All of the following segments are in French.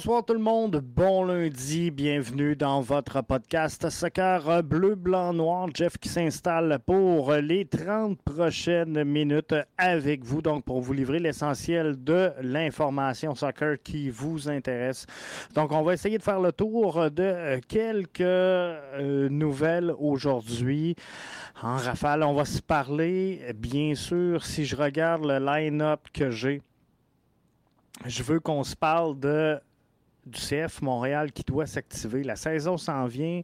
Bonsoir tout le monde, bon lundi, bienvenue dans votre podcast Soccer Bleu, Blanc, Noir. Jeff qui s'installe pour les 30 prochaines minutes avec vous, donc pour vous livrer l'essentiel de l'information soccer qui vous intéresse. Donc on va essayer de faire le tour de quelques euh, nouvelles aujourd'hui. En rafale, on va se parler, bien sûr, si je regarde le line-up que j'ai je veux qu'on se parle de du CF Montréal qui doit s'activer. La saison s'en vient.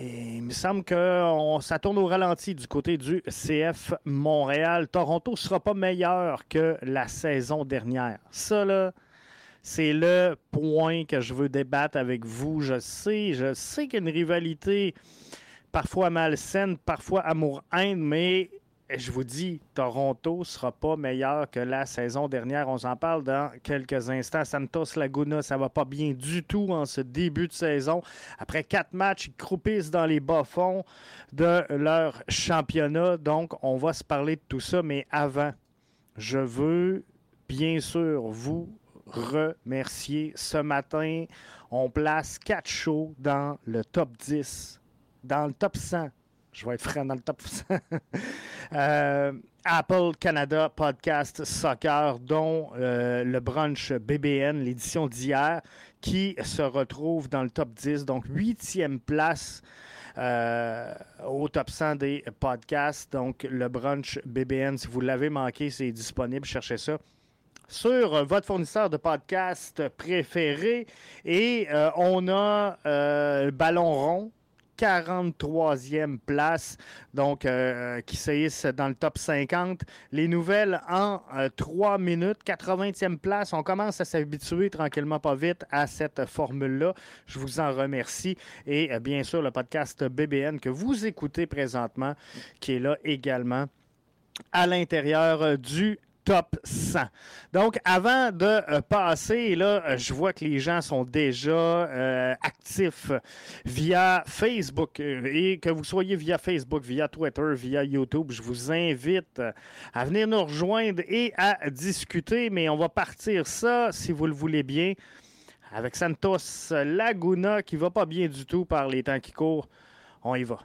Et il me semble que ça tourne au ralenti du côté du CF Montréal. Toronto ne sera pas meilleur que la saison dernière. Ça, là, c'est le point que je veux débattre avec vous. Je sais, je sais qu'il y a une rivalité parfois malsaine, parfois amour-haine, mais je vous dis, Toronto ne sera pas meilleur que la saison dernière. On s'en parle dans quelques instants. Santos Laguna, ça va pas bien du tout en ce début de saison. Après quatre matchs, ils croupissent dans les bas-fonds de leur championnat. Donc, on va se parler de tout ça. Mais avant, je veux bien sûr vous remercier. Ce matin, on place quatre shows dans le top 10, dans le top 100 je vais être frais dans le top 100. Euh, Apple Canada Podcast Soccer, dont euh, le brunch BBN, l'édition d'hier, qui se retrouve dans le top 10, donc huitième place. Euh, au top 100 des podcasts. Donc, le brunch BBN, si vous l'avez manqué, c'est disponible. Cherchez ça sur votre fournisseur de podcast préféré. Et on a le Ballon rond 43e place, donc euh, qui s'hisse dans le top 50. Les nouvelles en 3 euh, minutes, 80e place. On commence à s'habituer tranquillement pas vite à cette formule-là. Je vous en remercie. Et euh, bien sûr, le podcast BBN que vous écoutez présentement, qui est là également à l'intérieur du top 100. Donc, avant de euh, passer, euh, je vois que les gens sont déjà euh, actifs via Facebook. Et que vous soyez via Facebook, via Twitter, via YouTube, je vous invite à venir nous rejoindre et à discuter. Mais on va partir ça, si vous le voulez bien, avec Santos Laguna, qui va pas bien du tout par les temps qui courent. On y va.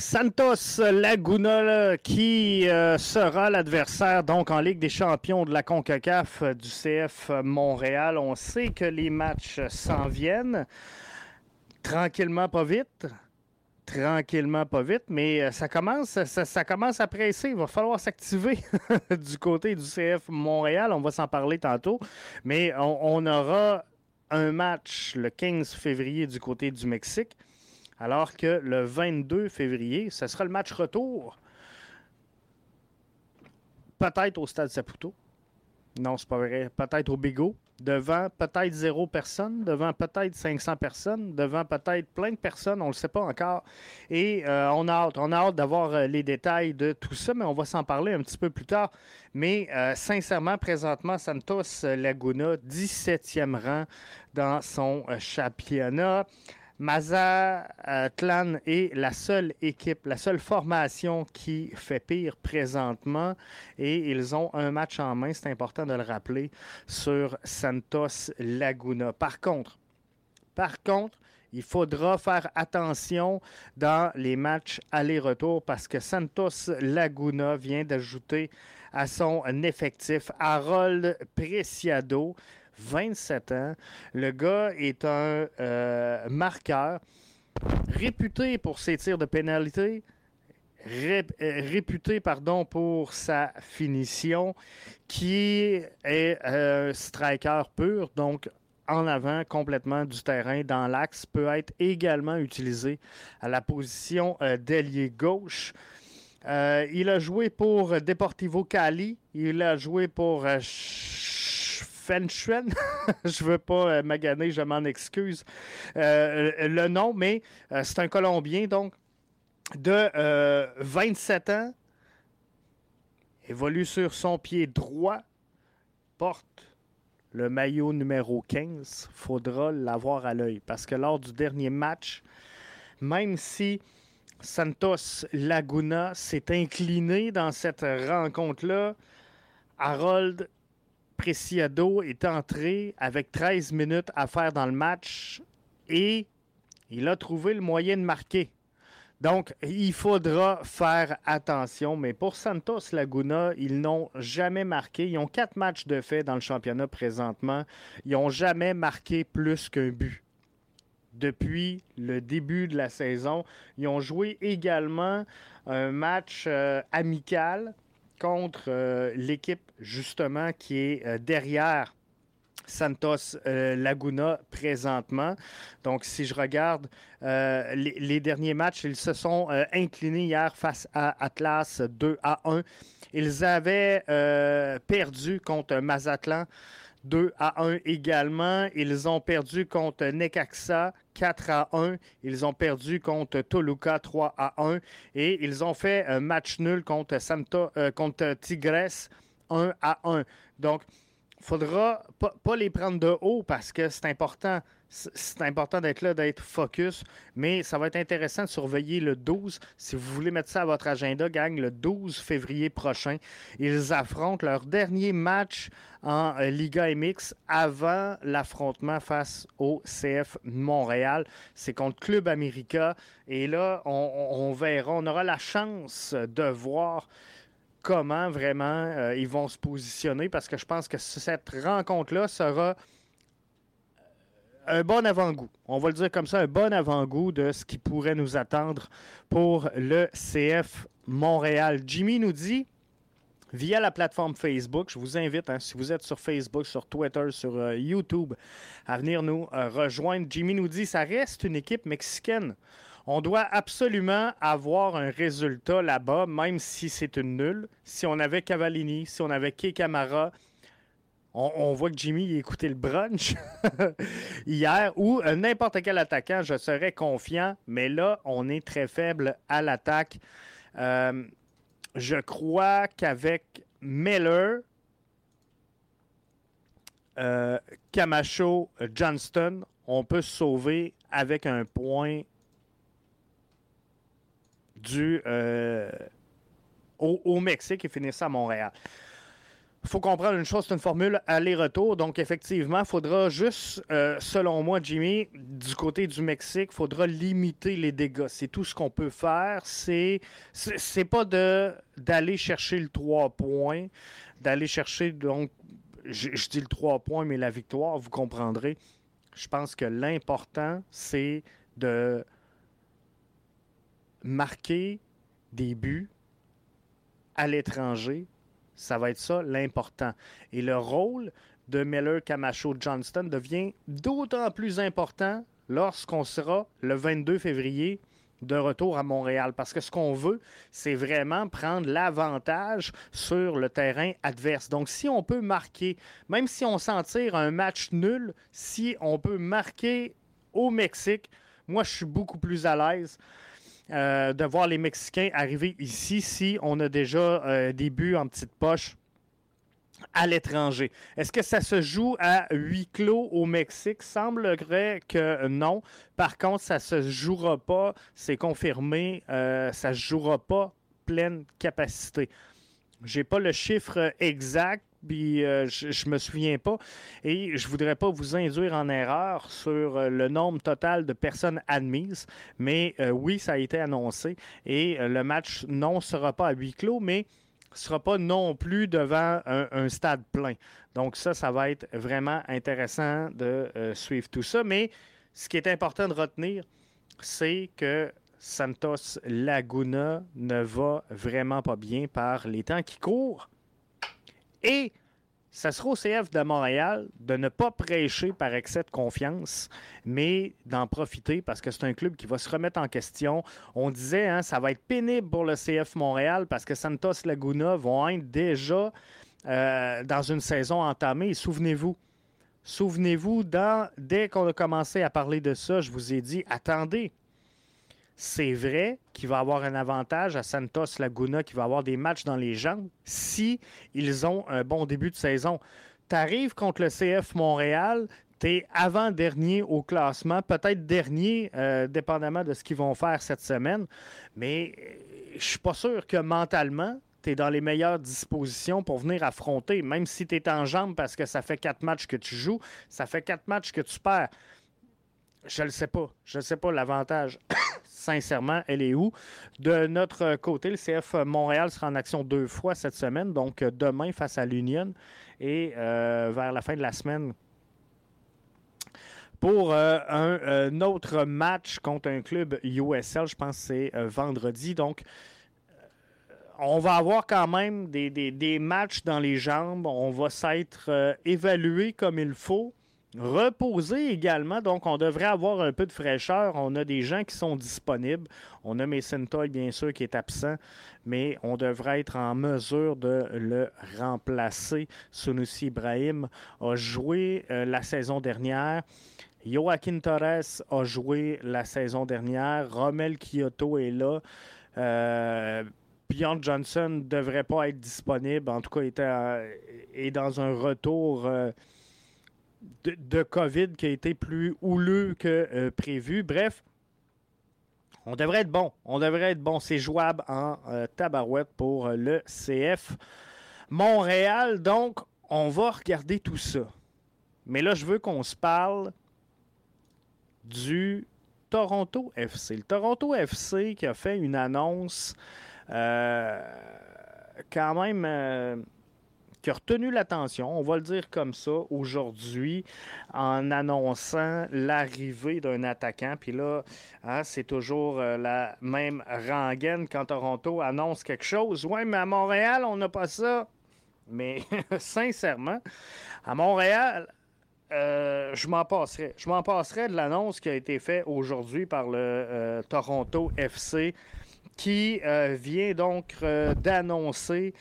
Santos Laguna qui euh, sera l'adversaire donc en Ligue des champions de la CONCACAF euh, du CF Montréal. On sait que les matchs s'en viennent tranquillement pas vite. Tranquillement pas vite, mais euh, ça commence, ça, commence à presser. Il va falloir s'activer du côté du CF Montréal. On va s'en parler tantôt. Mais on aura un match le 15 février du côté du Mexique alors que le 22 février, ce sera le match retour. Peut-être au Stade Saputo. Non, c'est pas vrai. Peut-être au Bigot. Devant peut-être zéro personne, devant peut-être 500 personnes, devant peut-être plein de personnes, on ne le sait pas encore. Et euh, on a hâte, on a hâte d'avoir euh, les détails de tout ça, mais on va s'en parler un petit peu plus tard. Mais euh, sincèrement, présentement, Santos Laguna, 17e rang dans son championnat. Mazatlan est la seule équipe, la seule formation qui fait pire présentement et ils ont un match en main, c'est important de le rappeler, sur Santos Laguna. Par contre, par contre, il faudra faire attention dans les matchs aller-retour parce que Santos Laguna vient d'ajouter à son effectif Harold Preciado, 27 ans. Le gars est un euh, marqueur réputé pour ses tirs de pénalité, euh, réputé pardon, pour sa finition, qui est un striker pur, donc en avant complètement du terrain dans l'axe, peut être également utilisé à la position euh, d'ailier gauche. il a joué pour Deportivo Cali, il a joué pour Fenchuen. je veux pas euh, maganer, je m'en excuse euh, le nom, mais euh, c'est un Colombien, donc, de 27 ans, évolue sur son pied droit, porte le maillot numéro 15, faudra l'avoir à l'œil. Parce que lors du dernier match, même si Santos Laguna s'est incliné dans cette rencontre-là, Harold Preciado est entré avec 13 minutes à faire dans le match et il a trouvé le moyen de marquer. Donc, il faudra faire attention. Mais pour Santos Laguna, ils n'ont jamais marqué. Ils ont quatre matchs de fait dans le championnat présentement. Ils n'ont jamais marqué plus qu'un but. Depuis le début de la saison, ils ont joué également un match euh, amical contre euh, l'équipe justement qui est euh, derrière Santos euh, Laguna présentement. Donc, si je regarde les, derniers matchs, ils se sont inclinés hier face à Atlas 2 à 1. Ils avaient perdu contre Mazatlan 2 à 1 également. Ils ont perdu contre Necaxa 4 à 1. Ils ont perdu contre Toluca 3 à 1. Et ils ont fait un match nul contre, Santa, euh, contre Tigres 1 à 1. Donc, il ne faudra pas, les prendre de haut parce que c'est important c'est important d'être là, d'être focus, mais ça va être intéressant de surveiller le 12. Si vous voulez mettre ça à votre agenda, gang, le 12 février prochain, ils affrontent leur dernier match en euh, Liga MX avant l'affrontement face au CF Montréal. C'est contre Club America. Et là, on, verra, on aura la chance de voir comment vraiment euh, ils vont se positionner parce que je pense que cette rencontre-là sera un bon avant-goût. On va le dire comme ça, un bon avant-goût de ce qui pourrait nous attendre pour le CF Montréal. Jimmy nous dit via la plateforme Facebook. Je vous invite, hein, si vous êtes sur Facebook, sur Twitter, sur euh, YouTube, à venir nous euh, rejoindre. Jimmy nous dit ça reste une équipe mexicaine. On doit absolument avoir un résultat là-bas, même si c'est une nulle. Si on avait Cavallini, si on avait Kay On, voit que Jimmy écoutait le brunch hier, ou euh, n'importe quel attaquant, je serais confiant, mais là, on est très faible à l'attaque. Euh, je crois qu'avec Miller, euh, Camacho, Johnston, on peut se sauver avec un point du, au, Mexique et finir ça à Montréal. Il faut comprendre une chose, c'est une formule aller-retour. Donc, effectivement, il faudra juste, euh, selon moi, Jimmy, du côté du Mexique, il faudra limiter les dégâts. C'est tout ce qu'on peut faire. C'est, c'est pas de, d'aller chercher le 3 points, d'aller chercher, donc, je, dis le 3 points, mais la victoire, vous comprendrez. Je pense que l'important, c'est de marquer des buts à l'étranger ça va être ça l'important. Et le rôle de Miller Camacho Johnston devient d'autant plus important lorsqu'on sera le 22 février de retour à Montréal. Parce que ce qu'on veut, c'est vraiment prendre l'avantage sur le terrain adverse. Donc, si on peut marquer, même si on s'en tire un match nul, si on peut marquer au Mexique, moi, je suis beaucoup plus à l'aise. Euh, de voir les Mexicains arriver ici si on a déjà euh, des buts en petite poche à l'étranger. Est-ce que ça se joue à huis clos au Mexique? Semblerait que non. Par contre, ça se jouera pas, c'est confirmé, euh, ça se jouera pas pleine capacité. Je n'ai pas le chiffre exact, puis euh, je, ne me souviens pas. Et je voudrais pas vous induire en erreur sur euh, le nombre total de personnes admises, mais euh, oui, ça a été annoncé. Et le match non sera pas à huis clos, mais sera pas non plus devant un, stade plein. Donc ça, ça va être vraiment intéressant de suivre tout ça. Mais ce qui est important de retenir, c'est que Santos Laguna ne va vraiment pas bien par les temps qui courent. Et ça sera au CF de Montréal de ne pas prêcher par excès de confiance, mais d'en profiter parce que c'est un club qui va se remettre en question. On disait, hein, ça va être pénible pour le CF Montréal parce que Santos Laguna vont être déjà euh, dans une saison entamée. Souvenez-vous, souvenez-vous, dès qu'on a commencé à parler de ça, je vous ai dit, attendez, c'est vrai qu'il va avoir un avantage à Santos Laguna, qui va avoir des matchs dans les jambes si ils ont un bon début de saison. tu arrives contre le CF Montréal, tu es avant-dernier au classement, peut-être dernier, euh, dépendamment de ce qu'ils vont faire cette semaine. Mais euh, je suis pas sûr que mentalement, tu es dans les meilleures dispositions pour venir affronter, même si tu es en jambe parce que ça fait quatre matchs que tu joues, ça fait quatre matchs que tu perds. Je ne le sais pas. Je ne sais pas l'avantage. Sincèrement, elle est où? De notre côté, le CF Montréal sera en action deux fois cette semaine, donc demain face à l'Union et euh, vers la fin de la semaine pour euh, un, autre match contre un club USL. Je pense que c'est euh, vendredi. Donc, on va avoir quand même des, des, matchs dans les jambes. On va s'être évalué comme il faut. Reposer également, donc on devrait avoir un peu de fraîcheur. On a des gens qui sont disponibles. On a Mason Toy, bien sûr, qui est absent, mais on devrait être en mesure de le remplacer. Sunusi Ibrahim a joué euh, la saison dernière. Joaquin Torres a joué la saison dernière. Romel Kyoto est là. Euh, Bjorn Johnson ne devrait pas être disponible. En tout cas, il est dans un retour. Euh, de, COVID qui a été plus houleux que euh, prévu. Bref, on devrait être bon. On devrait être bon. C'est jouable en euh, tabarouette pour euh, le CF Montréal. Donc, on va regarder tout ça. Mais là, je veux qu'on se parle du Toronto FC. Le Toronto FC qui a fait une annonce quand même qui a retenu l'attention, on va le dire comme ça, aujourd'hui, en annonçant l'arrivée d'un attaquant. Puis là, hein, c'est toujours euh, la même rengaine quand Toronto annonce quelque chose. Oui, mais à Montréal, on n'a pas ça. Mais sincèrement, à Montréal, euh, je m'en passerai. Je m'en passerai de l'annonce qui a été faite aujourd'hui par le euh, Toronto FC qui vient donc d'annoncer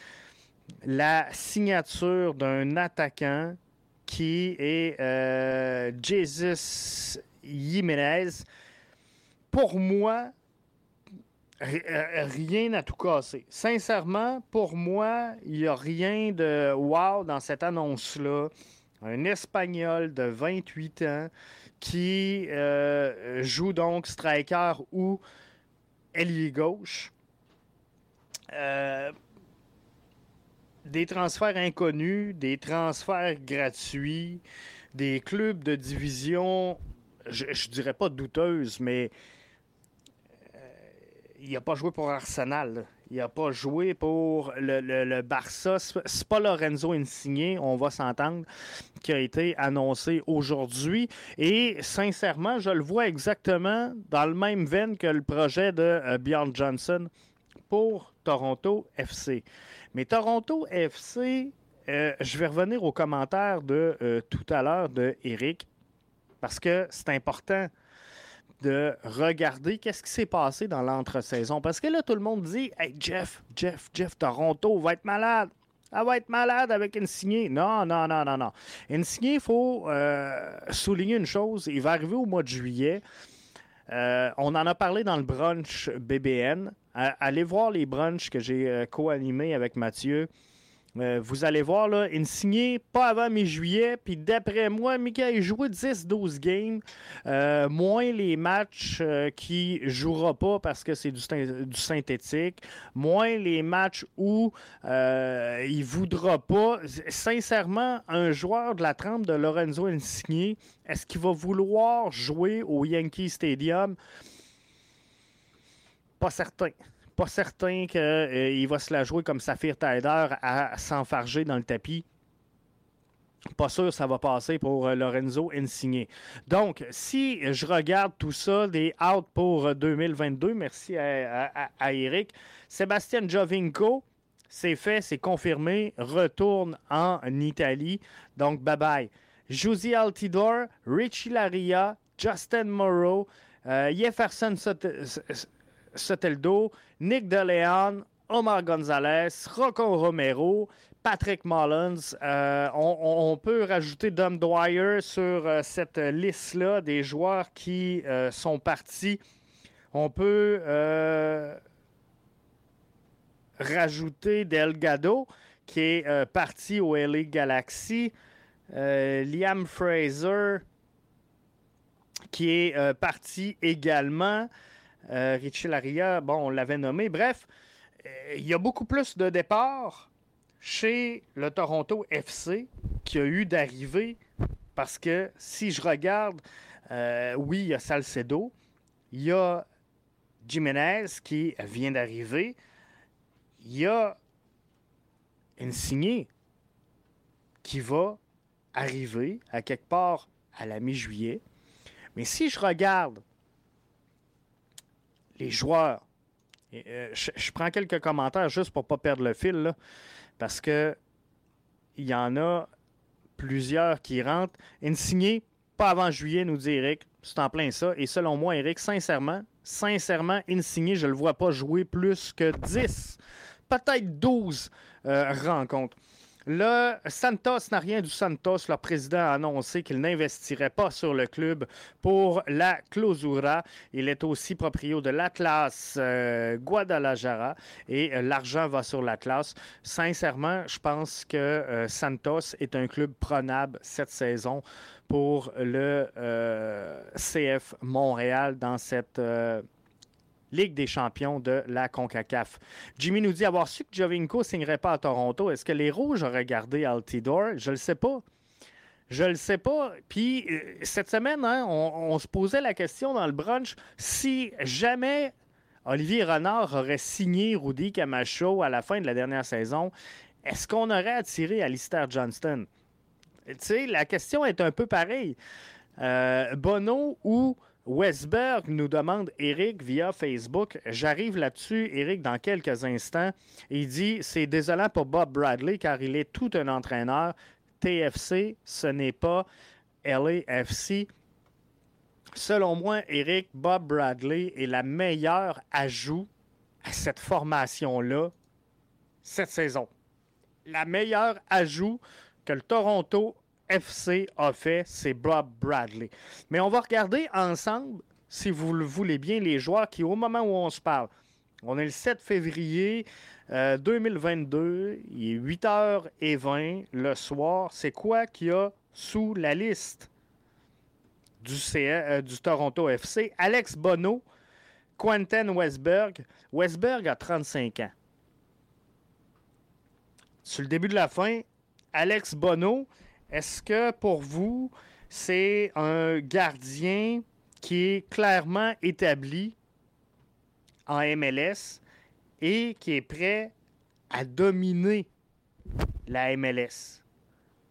la signature d'un attaquant qui est euh, Jesus Jiménez. Pour moi, euh, rien n'a tout cassé. Sincèrement, pour moi, il n'y a rien de wow dans cette annonce-là. Un Espagnol de 28 ans qui euh, joue donc striker ou ailier gauche. Des transferts inconnus, des transferts gratuits, des clubs de division, je, ne dirais pas douteuse, mais euh, il n'a pas joué pour Arsenal. Il n'a pas joué pour le, le, Barça. C'est pas Lorenzo Insigne, on va s'entendre, qui a été annoncé aujourd'hui. Et sincèrement, je le vois exactement dans le même veine que le projet de euh, Bjorn Johnson pour Toronto FC. Mais Toronto FC, euh, je vais revenir aux commentaires de euh, tout à l'heure de Eric, parce que c'est important de regarder qu'est-ce qui s'est passé dans l'entre-saison. Parce que là, tout le monde dit Hey, Jeff, Jeff, Jeff, Toronto va être malade. Elle va être malade avec Insigné. Non, non, non, non, non. Insigné, il faut euh, souligner une chose. Il va arriver au mois de juillet. on en a parlé dans le brunch BBN allez voir les brunchs que j'ai euh, co-animés avec Mathieu. Euh, vous allez voir, là, pas avant mi-juillet. Puis d'après moi, Michael joué 10-12 games. Euh, moins les matchs qui ne jouera pas parce que c'est du, synthétique. Moins les matchs où il voudra pas. Sincèrement, un joueur de la trempe de Lorenzo Insigné, est-ce qu'il va vouloir jouer au Yankee Stadium? Pas certain. Pas certain qu'il euh, va se la jouer comme Saphir Tider à s'enfarger dans le tapis. Pas sûr ça va passer pour euh, Lorenzo Insigne. Donc, si je regarde tout ça, des out pour 2022, merci à, Eric. Sébastien Jovinko, c'est fait, c'est confirmé, retourne en Italie. Donc, bye bye. Josie Altidor, Richie Laria, Justin Morrow, euh, Jefferson Soteldo, Nick DeLeon, Omar Gonzalez, Rocco Romero, Patrick Mullins. Euh, on, peut rajouter Dom Dwyer sur euh, cette liste-là des joueurs qui euh, sont partis. On peut rajouter Delgado qui est parti au LA Galaxy. Liam Fraser, qui est parti également. Richie Laria, bon, on l'avait nommé. Bref, il y a beaucoup plus de départs chez le Toronto FC qu'il y a eu d'arrivées. Parce que si je regarde, oui, il y a Salcedo, il y a Jiménez qui vient d'arriver. Il y a une signée qui va arriver à quelque part à la mi-juillet. Mais si je regarde les joueurs, euh, je, prends quelques commentaires juste pour ne pas perdre le fil, parce que il y en a plusieurs qui rentrent. Une signée, pas avant juillet, nous dit Eric. C'est en plein ça. Et selon moi, Eric, sincèrement, sincèrement, Insigné, je ne le vois pas jouer plus que 10, peut-être 12 euh, rencontres. Le Santos n'a rien du Santos. Le président a annoncé qu'il n'investirait pas sur le club pour la clausura. Il est aussi propriétaire de l'Atlas euh, Guadalajara et euh, l'argent va sur l'Atlas. Sincèrement, je pense que Santos est un club prenable cette saison pour le euh, CF Montréal dans cette euh, Ligue des champions de la CONCACAF. Jimmy nous dit avoir su que Jovinko ne signerait pas à Toronto. Est-ce que les Rouges auraient gardé Altidore? Je ne le sais pas. Je le sais pas. Puis euh, cette semaine, hein, on, se posait la question dans le brunch si jamais Olivier Renard aurait signé Rudy Camacho à la fin de la dernière saison, est-ce qu'on aurait attiré Alistair Johnston? sais, la question est un peu pareille. Euh, Bono ou Westberg nous demande Eric via Facebook. J'arrive là-dessus, Eric, dans quelques instants. Il dit C'est désolant pour Bob Bradley car il est tout un entraîneur. TFC, ce n'est pas LAFC. Selon moi, Eric, Bob Bradley est la meilleure ajout à cette formation-là cette saison. La meilleure ajout que le Toronto FC a fait, c'est Bob Bradley. Mais on va regarder ensemble, si vous le voulez bien, les joueurs qui, au moment où on se parle, on est le 7 février 2022, euh, il est 8h20 le soir. C'est quoi qu'il y a sous la liste du, euh, Toronto FC? Alex Bono, Quentin Westberg. Westberg a 35 ans. Sur le début de la fin, Alex Bono, est-ce que pour vous, c'est un gardien qui est clairement établi en MLS et qui est prêt à dominer la MLS?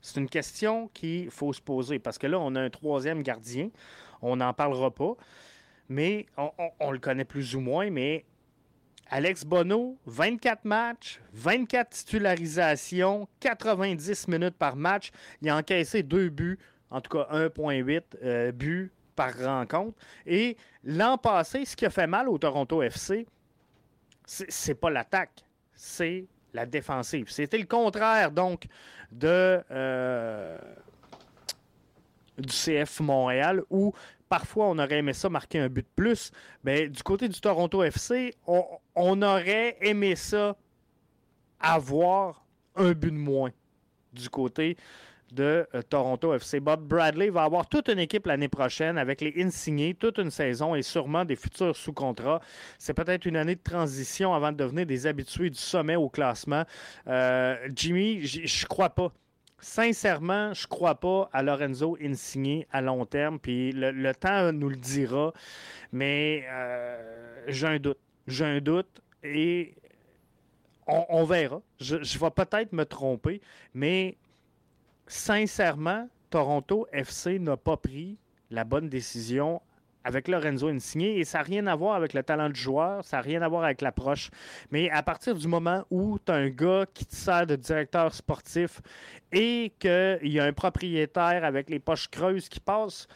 C'est une question qu'il faut se poser parce que là, on a un troisième gardien. On n'en parlera pas, mais on, le connaît plus ou moins. Mais Alex Bono, 24 matchs, 24 titularisations, 90 minutes par match. Il a encaissé deux buts, en tout cas 1,8 euh, buts par rencontre. Et l'an passé, ce qui a fait mal au Toronto FC, c'est pas l'attaque, c'est la défensive. C'était le contraire, donc, euh, du CF Montréal, où parfois on aurait aimé ça marquer un but de plus. Mais du côté du Toronto FC, on, aurait aimé ça avoir un but de moins du côté de euh, Toronto FC. Bob Bradley va avoir toute une équipe l'année prochaine avec les insignés, toute une saison et sûrement des futurs sous contrat. C'est peut-être une année de transition avant de devenir des habitués du sommet au classement. Euh, Jimmy, je crois pas. Sincèrement, je crois pas à Lorenzo Insigne à long terme, puis le, temps nous le dira, mais euh, j'ai un doute. J'ai un doute et on, verra. Je, je vais peut-être me tromper, mais sincèrement, Toronto FC n'a pas pris la bonne décision avec Lorenzo Insigne et ça n'a rien à voir avec le talent du joueur, ça n'a rien à voir avec l'approche. Mais à partir du moment où tu as un gars qui te sert de directeur sportif et qu'il y a un propriétaire avec les poches creuses qui passe,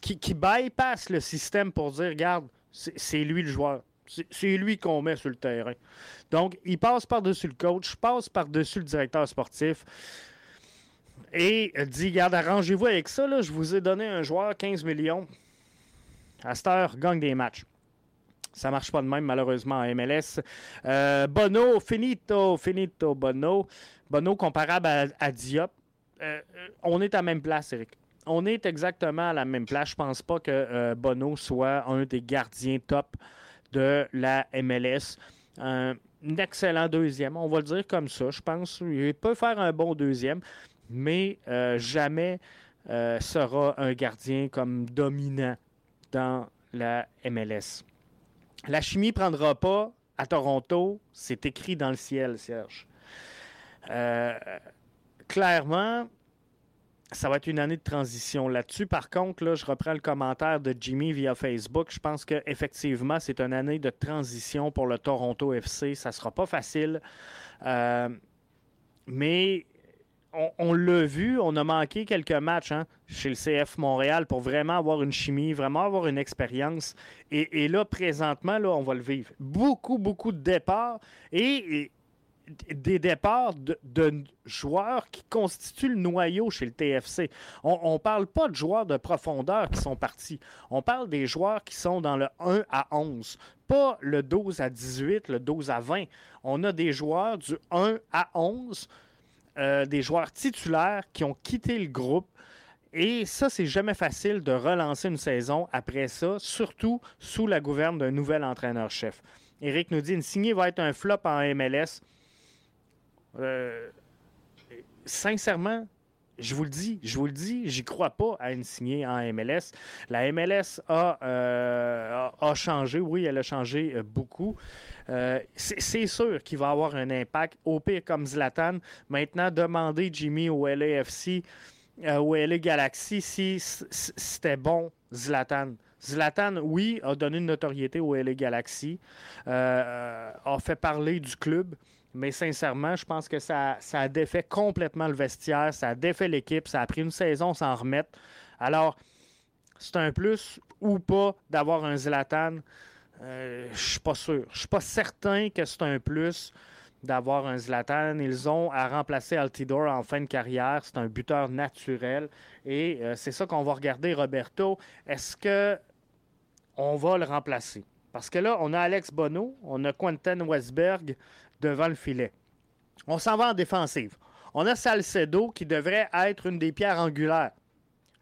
qui, qui bypasse le système pour dire regarde, c'est lui le joueur. C'est lui qu'on met sur le terrain. Donc, il passe par-dessus le coach, passe par-dessus le directeur sportif et dit Regarde, arrangez-vous avec ça, là, je vous ai donné un joueur 15 millions. Astor gagne des matchs. Ça marche pas de même, malheureusement, en MLS. Euh, Bono, finito, finito, Bono. Bono comparable à, Diop. on est à la même place, Eric. On est exactement à la même place. Je pense pas que Bono soit un des gardiens top de la MLS. un excellent deuxième, on va le dire comme ça. Je pense qu'il peut faire un bon deuxième, mais jamais sera un gardien comme dominant dans la MLS. La chimie ne prendra pas à Toronto, c'est écrit dans le ciel, Serge. Euh, clairement, ça va être une année de transition là-dessus. Par contre, là, je reprends le commentaire de Jimmy via Facebook. Je pense qu'effectivement, c'est une année de transition pour le Toronto FC. Ça ne sera pas facile. Euh, mais on, l'a vu, on a manqué quelques matchs hein, chez le CF Montréal pour vraiment avoir une chimie, vraiment avoir une expérience. Et, là, présentement, là, on va le vivre. Beaucoup, beaucoup de départs et, des départs de, joueurs qui constituent le noyau chez le TFC. On ne parle pas de joueurs de profondeur qui sont partis. On parle des joueurs qui sont dans le 1 à 11, pas le 12 à 18, le 12 à 20. On a des joueurs du 1 à 11 euh, des joueurs titulaires qui ont quitté le groupe. Et ça, c'est jamais facile de relancer une saison après ça, surtout sous la gouverne d'un nouvel entraîneur-chef. Eric nous dit une signée va être un flop en MLS. Euh, sincèrement, je vous le dis, je vous le dis, j'y crois pas à une signée en MLS. La MLS euh, a, changé, oui, elle a changé beaucoup. Euh, c'est sûr qu'il va avoir un impact. Au pire, comme Zlatan, maintenant, demander Jimmy au LAFC, euh, au LA Galaxy, si c'était bon, Zlatan. Zlatan, oui, a donné une notoriété au LA Galaxy, euh, a fait parler du club, mais sincèrement, je pense que ça, ça a défait complètement le vestiaire, ça a défait l'équipe, ça a pris une saison sans remettre. Alors, c'est un plus ou pas d'avoir un Zlatan? Euh, je suis pas sûr. Je suis pas certain que c'est un plus d'avoir un Zlatan. Ils ont à remplacer Altidore en fin de carrière. C'est un buteur naturel. Et euh, c'est ça qu'on va regarder, Roberto. Est-ce que on va le remplacer? Parce que là, on a Alex Bono, on a Quentin Westberg devant le filet. On s'en va en défensive. On a Salcedo qui devrait être une des pierres angulaires.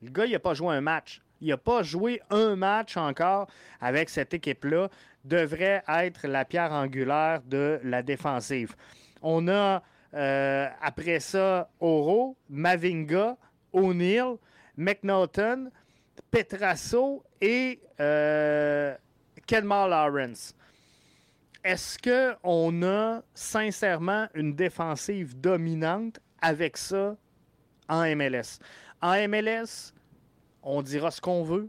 Le gars, il n'a pas joué un match il n'a pas joué un match encore avec cette équipe-là, devrait être la pierre angulaire de la défensive. On a euh, après ça Oro, Mavinga, O'Neill, McNaughton, Petrasso et euh, Lawrence. Est-ce qu'on a sincèrement une défensive dominante avec ça en MLS? En MLS, on dira ce qu'on veut.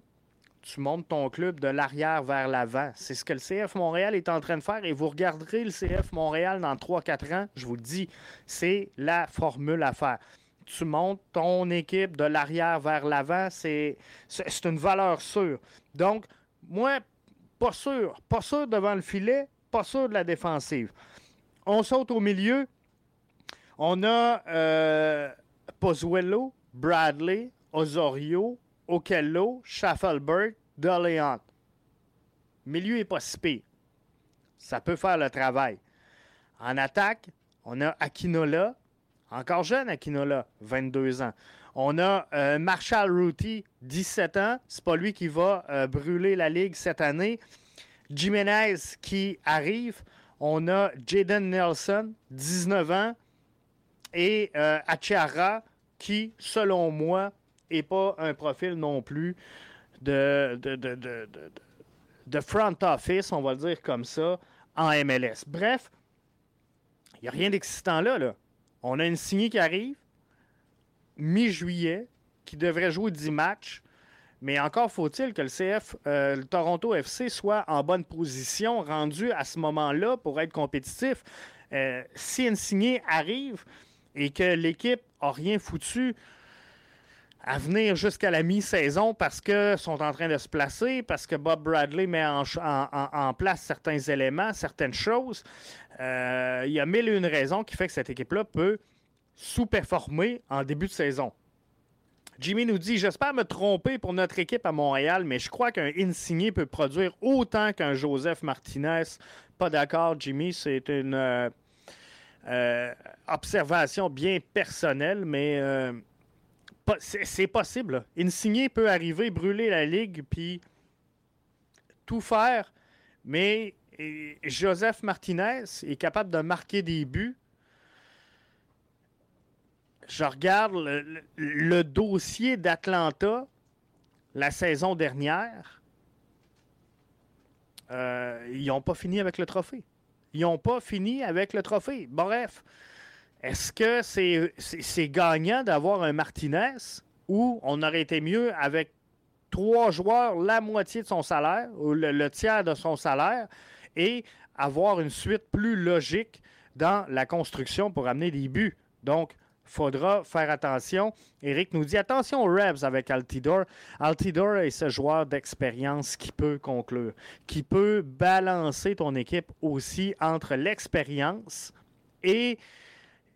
Tu montes ton club de l'arrière vers l'avant. C'est ce que le CF Montréal est en train de faire et vous regarderez le CF Montréal dans 3-4 ans, je vous le dis, c'est la formule à faire. Tu montes ton équipe de l'arrière vers l'avant, c'est une valeur sûre. Donc, moi, pas sûr. Pas sûr devant le filet, pas sûr de la défensive. On saute au milieu. On a euh, Bradley, Osorio, Okello, Schaffelberg, D'Orléans. Milieu est pas si. Ça peut faire le travail. En attaque, on a Akinola, encore jeune Akinola, 22 ans. On a euh, Marshall Ruti, 17 ans. C'est pas lui qui va euh, brûler la ligue cette année. Jimenez qui arrive. On a Jaden Nelson, 19 ans. Et euh, qui, selon moi, et pas un profil non plus de, de, front office, on va le dire comme ça, en MLS. Bref, il n'y a rien d'excitant là, là. On a une signée qui arrive, mi-juillet, qui devrait jouer 10 matchs. Mais encore faut-il que le CF, euh, le Toronto FC, soit en bonne position, rendu à ce moment-là pour être compétitif. Euh, si une signée arrive et que l'équipe n'a rien foutu, à venir jusqu'à la mi-saison parce que sont en train de se placer, parce que Bob Bradley met en, place certains éléments, certaines choses. Euh, il y a mille et une raisons qui fait que cette équipe-là peut sous-performer en début de saison. Jimmy nous dit J'espère me tromper pour notre équipe à Montréal, mais je crois qu'un Insigné peut produire autant qu'un Joseph Martinez. Pas d'accord, Jimmy, c'est une euh, euh, observation bien personnelle, mais c'est possible. Insigné peut arriver, brûler la ligue, puis tout faire, mais Joseph Martinez est capable de marquer des buts. Je regarde le, dossier d'Atlanta la saison dernière. Euh, ils n'ont pas fini avec le trophée. Ils n'ont pas fini avec le trophée. Bref, est-ce que c'est gagnant d'avoir un Martinez ou on aurait été mieux avec trois joueurs, la moitié de son salaire ou le tiers de son salaire, et avoir une suite plus logique dans la construction pour amener des buts? Donc, faudra faire attention. Eric nous dit attention aux Rebs avec Altidor. Altidor est ce joueur d'expérience qui peut conclure, qui peut balancer ton équipe aussi entre l'expérience et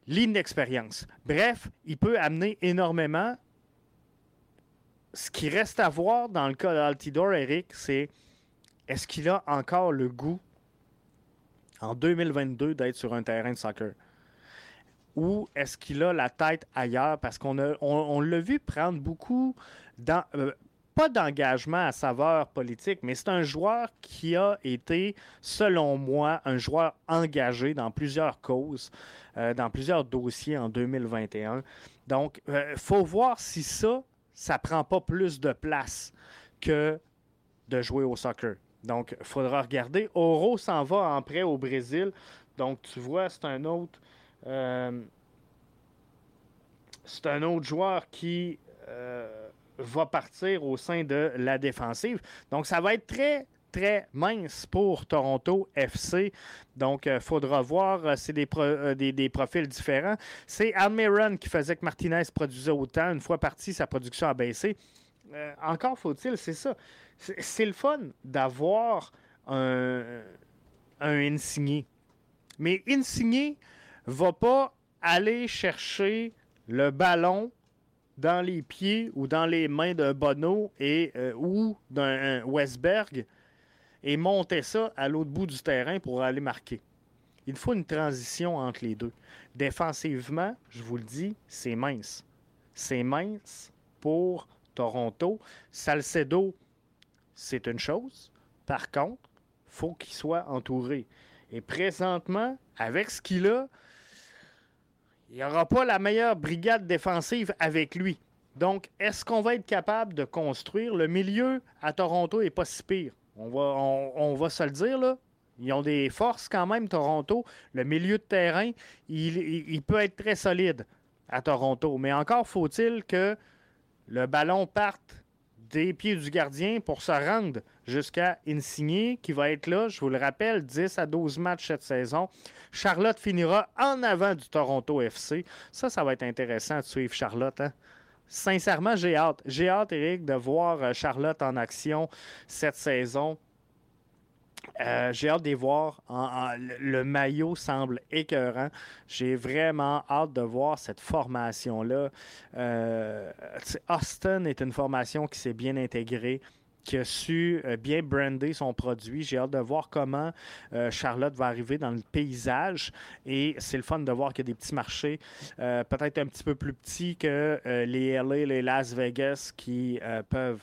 l'inexpérience. Bref, il peut amener énormément. Ce qui reste à voir dans le cas d'Altidor, Eric, c'est est-ce qu'il a encore le goût en 2022 d'être sur un terrain de soccer? Ou est-ce qu'il a la tête ailleurs? Parce qu'on on, l'a vu prendre beaucoup, dans, euh, pas d'engagement à saveur politique, mais c'est un joueur qui a été, selon moi, un joueur engagé dans plusieurs causes, euh, dans plusieurs dossiers en 2021. Donc, il euh, faut voir si ça, ça prend pas plus de place que de jouer au soccer. Donc, il faudra regarder. Oro s'en va en prêt au Brésil. Donc, tu vois, c'est un autre. Euh, c'est un autre joueur qui euh, va partir au sein de la défensive. Donc, ça va être très, très mince pour Toronto FC. Donc, il euh, faudra voir. C'est des, des, profils différents. C'est Almiron qui faisait que Martinez produisait autant. Une fois parti, sa production a baissé. encore faut-il, c'est ça c'est le fun d'avoir un, un insigné. Mais insigné va pas aller chercher le ballon dans les pieds ou dans les mains d'un Bono euh, ou d'un Westberg et monter ça à l'autre bout du terrain pour aller marquer. Il faut une transition entre les deux. Défensivement, je vous le dis, c'est mince. C'est mince pour Toronto. Salcedo c'est une chose. Par contre, faut qu'il soit entouré. Et présentement, avec ce qu'il a, il n'y aura pas la meilleure brigade défensive avec lui. Donc, est-ce qu'on va être capable de construire? Le milieu à Toronto n'est pas si pire? On va, on, va se le dire, là. Ils ont des forces quand même, Toronto. Le milieu de terrain, il peut être très solide à Toronto. Mais encore faut-il que le ballon parte des pieds du gardien pour se rendre jusqu'à Insigné, qui va être là, je vous le rappelle, 10 à 12 matchs cette saison. Charlotte finira en avant du Toronto FC. Ça, ça va être intéressant de suivre Charlotte. Hein. Sincèrement, j'ai hâte. J'ai hâte, Eric, de voir euh, Charlotte en action cette saison. Euh, j'ai hâte de voir. le maillot semble écœurant. J'ai vraiment hâte de voir cette formation-là. Euh, Austin est une formation qui s'est bien intégrée qui a su euh, bien brander son produit. J'ai hâte de voir comment Charlotte va arriver dans le paysage. Et c'est le fun de voir qu'il y a des petits marchés, peut-être un petit peu plus petits que les LA, les Las Vegas, qui peuvent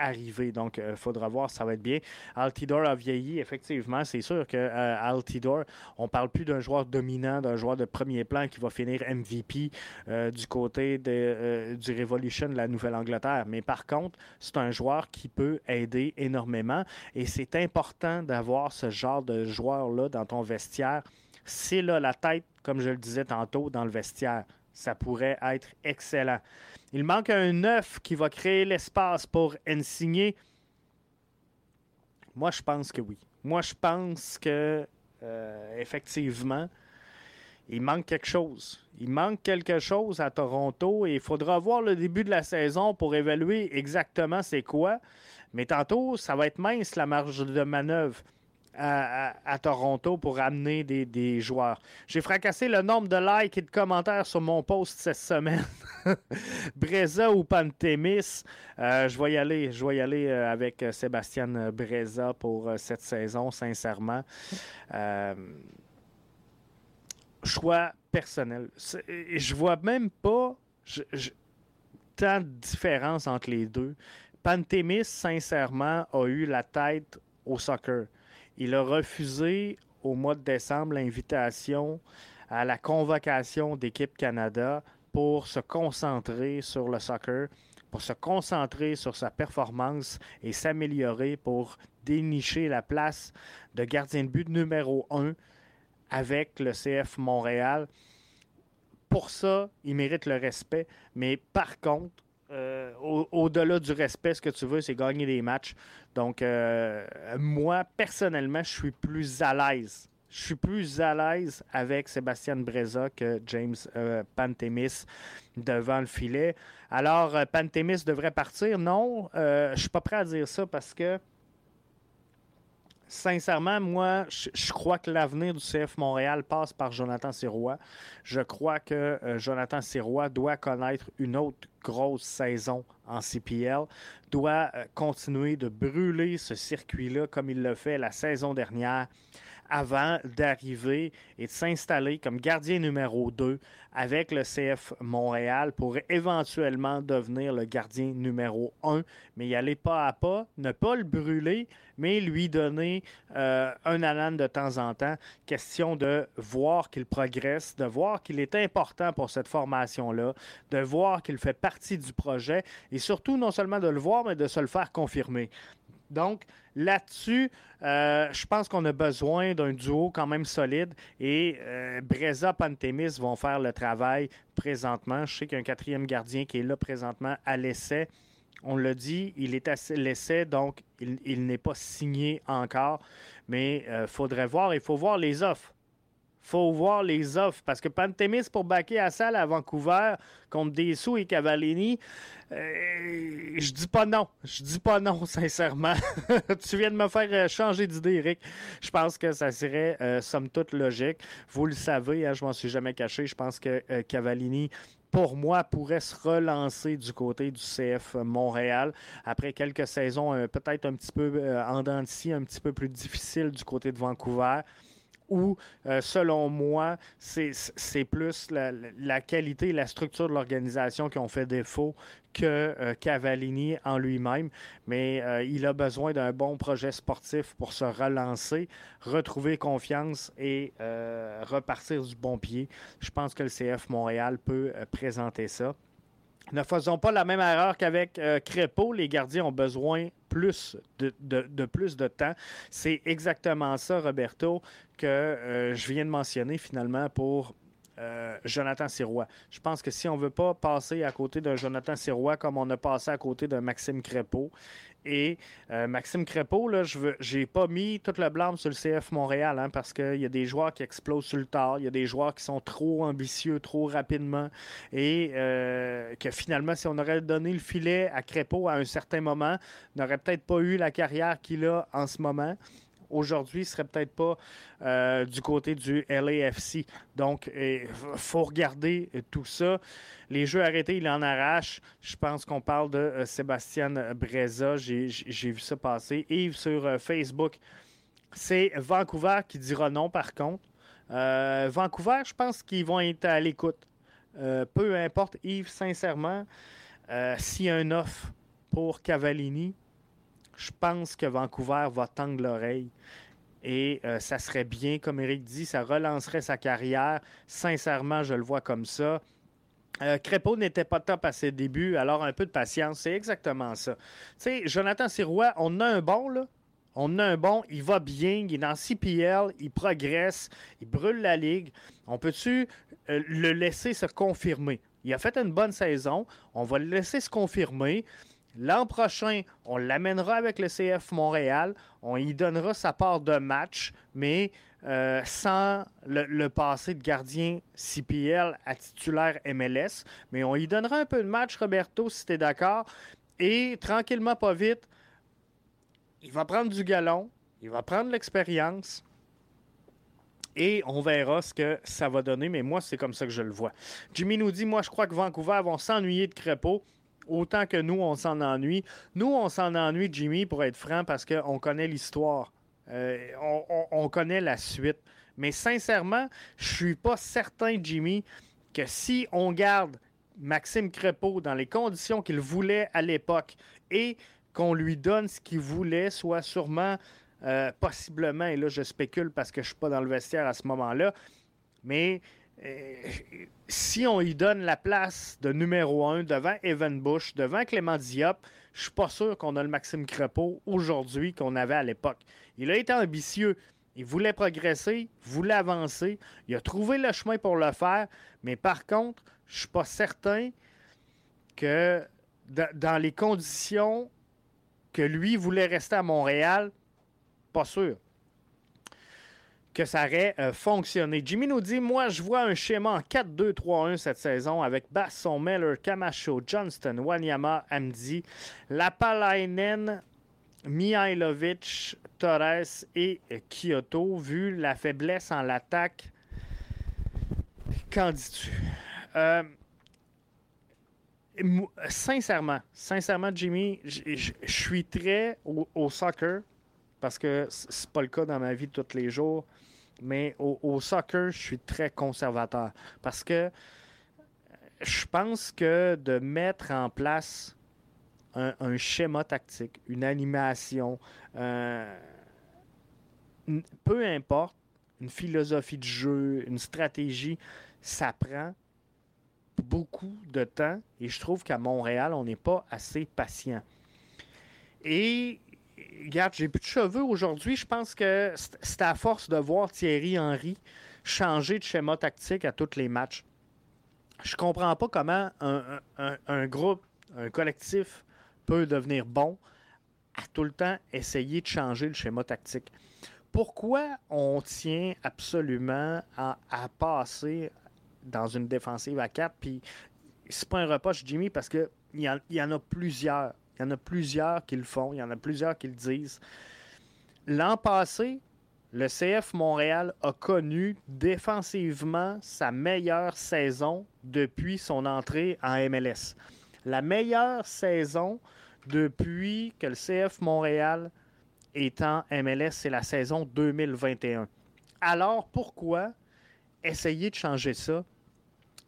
arriver. Donc, il euh, faudra voir, ça va être bien. Altidor a vieilli, effectivement. C'est sûr que euh, Altidor, on parle plus d'un joueur dominant, d'un joueur de premier plan qui va finir MVP euh, du côté de, du Revolution de la Nouvelle-Angleterre. Mais par contre, c'est un joueur qui peut aider énormément et c'est important d'avoir ce genre de joueur-là dans ton vestiaire. C'est là la tête, comme je le disais tantôt, dans le vestiaire. Ça pourrait être excellent. Il manque un neuf qui va créer l'espace pour Insigné. Moi, je pense que oui. Moi, je pense que, euh, effectivement, il manque quelque chose. Il manque quelque chose à Toronto et il faudra voir le début de la saison pour évaluer exactement c'est quoi. Mais tantôt, ça va être mince la marge de manœuvre à, Toronto pour amener des, joueurs. J'ai fracassé le nombre de likes et de commentaires sur mon post cette semaine. Breza ou Pantémis, euh, je vais y aller. Je vais y aller euh, avec Sébastien Breza pour euh, cette saison, sincèrement. choix personnel. Je vois même pas. tant de différence entre les deux. Pantémis, sincèrement, a eu la tête au soccer. Il a refusé au mois de décembre l'invitation à la convocation d'équipe Canada pour se concentrer sur le soccer, pour se concentrer sur sa performance et s'améliorer pour dénicher la place de gardien de but numéro un avec le CF Montréal. Pour ça, il mérite le respect, mais par contre, euh, au-delà du respect, ce que tu veux, c'est gagner des matchs. Donc, euh, moi, personnellement, je suis plus à l'aise. Je suis plus à l'aise avec Sébastien Breza que James euh, devant le filet. Alors, Pantémis devrait partir? Non, je ne suis pas prêt à dire ça parce que sincèrement, moi, je, crois que l'avenir du CF Montréal passe par Jonathan Sirois. Je crois que euh, Jonathan Sirois doit connaître une autre grosse saison en CPL, doit euh, continuer de brûler ce circuit-là comme il l'a fait la saison dernière avant d'arriver et de s'installer comme gardien numéro 2 avec le CF Montréal pour éventuellement devenir le gardien numéro 1, mais y aller pas à pas, ne pas le brûler, mais lui donner euh, un alan de temps en temps. Question de voir qu'il progresse, de voir qu'il est important pour cette formation-là, de voir qu'il fait partie du projet et surtout non seulement de le voir, mais de se le faire confirmer. Donc, là-dessus, euh, je pense qu'on a besoin d'un duo quand même solide et euh, Breza Pantémis vont faire le travail présentement. Je sais qu'il y a un quatrième gardien qui est là présentement à l'essai. On l'a dit, il est à l'essai, donc il, n'est pas signé encore. Mais il euh, faudrait voir, il faut voir les offres faut voir les offres. Parce que Pantémis pour baquer à salle à Vancouver contre Dessous et Cavallini, euh, je dis pas non. Je dis pas non, sincèrement. tu viens de me faire euh, changer d'idée, Eric. Je pense que ça serait, euh, somme toute, logique. Vous le savez, hein, je m'en suis jamais caché. Je pense que Cavallini pour moi, pourrait se relancer du côté du CF Montréal après quelques saisons peut-être un petit peu en dents un petit peu plus difficiles du côté de Vancouver où, euh, selon moi, c'est plus la, qualité et la structure de l'organisation qui ont fait défaut que euh, Cavallini en lui-même. Mais euh, il a besoin d'un bon projet sportif pour se relancer, retrouver confiance et repartir du bon pied. Je pense que le CF Montréal peut présenter ça. Ne faisons pas la même erreur qu'avec euh, Crépeau. Les gardiens ont besoin de, plus de temps. C'est exactement ça, Roberto, que euh, je viens de mentionner finalement pour euh, Jonathan Sirois. Je pense que si on ne veut pas passer à côté d'un Jonathan Sirois comme on a passé à côté d'un Maxime Crépeau, et euh, Maxime Crépeau, là, je n'ai pas mis tout le blâme sur le CF Montréal hein, parce qu'il y a des joueurs qui explosent sur le tard, il y a des joueurs qui sont trop ambitieux, trop rapidement. Et euh, que finalement, si on aurait donné le filet à Crépeau à un certain moment, n'aurait peut-être pas eu la carrière qu'il a en ce moment aujourd'hui ne serait peut-être pas euh, du côté du LAFC. Donc, il faut regarder tout ça. Les jeux arrêtés, il en arrache. Je pense qu'on parle de euh, Sébastien Breza. J'ai vu ça passer. Yves sur euh, Facebook. C'est Vancouver qui dira non, par contre. Vancouver, je pense qu'ils vont être à l'écoute. peu importe, Yves, sincèrement, s'il y a un offre pour Cavallini, je pense que Vancouver va tendre l'oreille. Et euh, ça serait bien, comme Eric dit, ça relancerait sa carrière. Sincèrement, je le vois comme ça. Euh, Crépeau n'était pas top à ses débuts, alors un peu de patience. C'est exactement ça. Tu sais, Jonathan Sirois, on a un bon, là. On a un bon, il va bien, il est dans CPL, il progresse, il brûle la ligue. On peut-tu euh, le laisser se confirmer? Il a fait une bonne saison, on va le laisser se confirmer. L'an prochain, on l'amènera avec le CF Montréal. On y donnera sa part de match, mais euh, sans le, passé de gardien CPL à titulaire MLS. Mais on y donnera un peu de match, Roberto, si tu es d'accord. Et tranquillement, pas vite, il va prendre du galon, il va prendre l'expérience. Et on verra ce que ça va donner, mais moi, c'est comme ça que je le vois. Jimmy nous dit Moi, je crois que Vancouver vont s'ennuyer de Crépeau autant que nous, on s'en ennuie. Nous, on s'en ennuie, Jimmy, pour être franc, parce qu'on connaît l'histoire. Euh, on, connaît la suite. Mais sincèrement, je suis pas certain, Jimmy, que si on garde Maxime Crépeau, dans les conditions qu'il voulait à l'époque, et qu'on lui donne ce qu'il voulait, soit sûrement, euh, possiblement, et là je spécule parce que je ne suis pas dans le vestiaire à ce moment-là, mais si on lui donne la place de numéro un devant Evan Bush, devant Clément Diop, je suis pas sûr qu'on a le Maxime Crepeau aujourd'hui qu'on avait à l'époque. Il a été ambitieux. Il voulait progresser, voulait avancer. Il a trouvé le chemin pour le faire. Mais par contre, je suis pas certain que dans les conditions que lui voulait rester à Montréal, pas sûr que ça aurait euh, fonctionné. Jimmy nous dit Moi, je vois un schéma en 4-2-3-1 cette saison avec Basson, Meller, Camacho, Johnston, Wanyama, Amdi, Lapalainen, Mihailovic, Torres et Kyoto. Vu la faiblesse en l'attaque, qu'en dis-tu? Euh, Sincèrement, sincèrement, Jimmy, je suis très au, soccer parce que c'est pas le cas dans ma vie de tous les jours. Mais au, soccer, je suis très conservateur parce que je pense que de mettre en place un, schéma tactique, une animation, euh, peu importe, une philosophie de jeu, une stratégie, ça prend beaucoup de temps et je trouve qu'à Montréal, on n'est pas assez patient. Et regarde, j'ai plus de cheveux aujourd'hui. Je pense que c'est à force de voir Thierry Henry changer de schéma tactique à tous les matchs. Je comprends pas comment un, groupe, un collectif peut devenir bon à tout le temps essayer de changer le schéma tactique. Pourquoi on tient absolument à, passer dans une défensive à 4 puis c'est pas un reproche, Jimmy, parce qu'il y, y en a plusieurs il y en a plusieurs qui le font, il y en a plusieurs qui le disent. L'an passé, le CF Montréal a connu défensivement sa meilleure saison depuis son entrée en MLS. La meilleure saison depuis que le CF Montréal est en MLS, c'est la saison 2021. Alors pourquoi essayer de changer ça?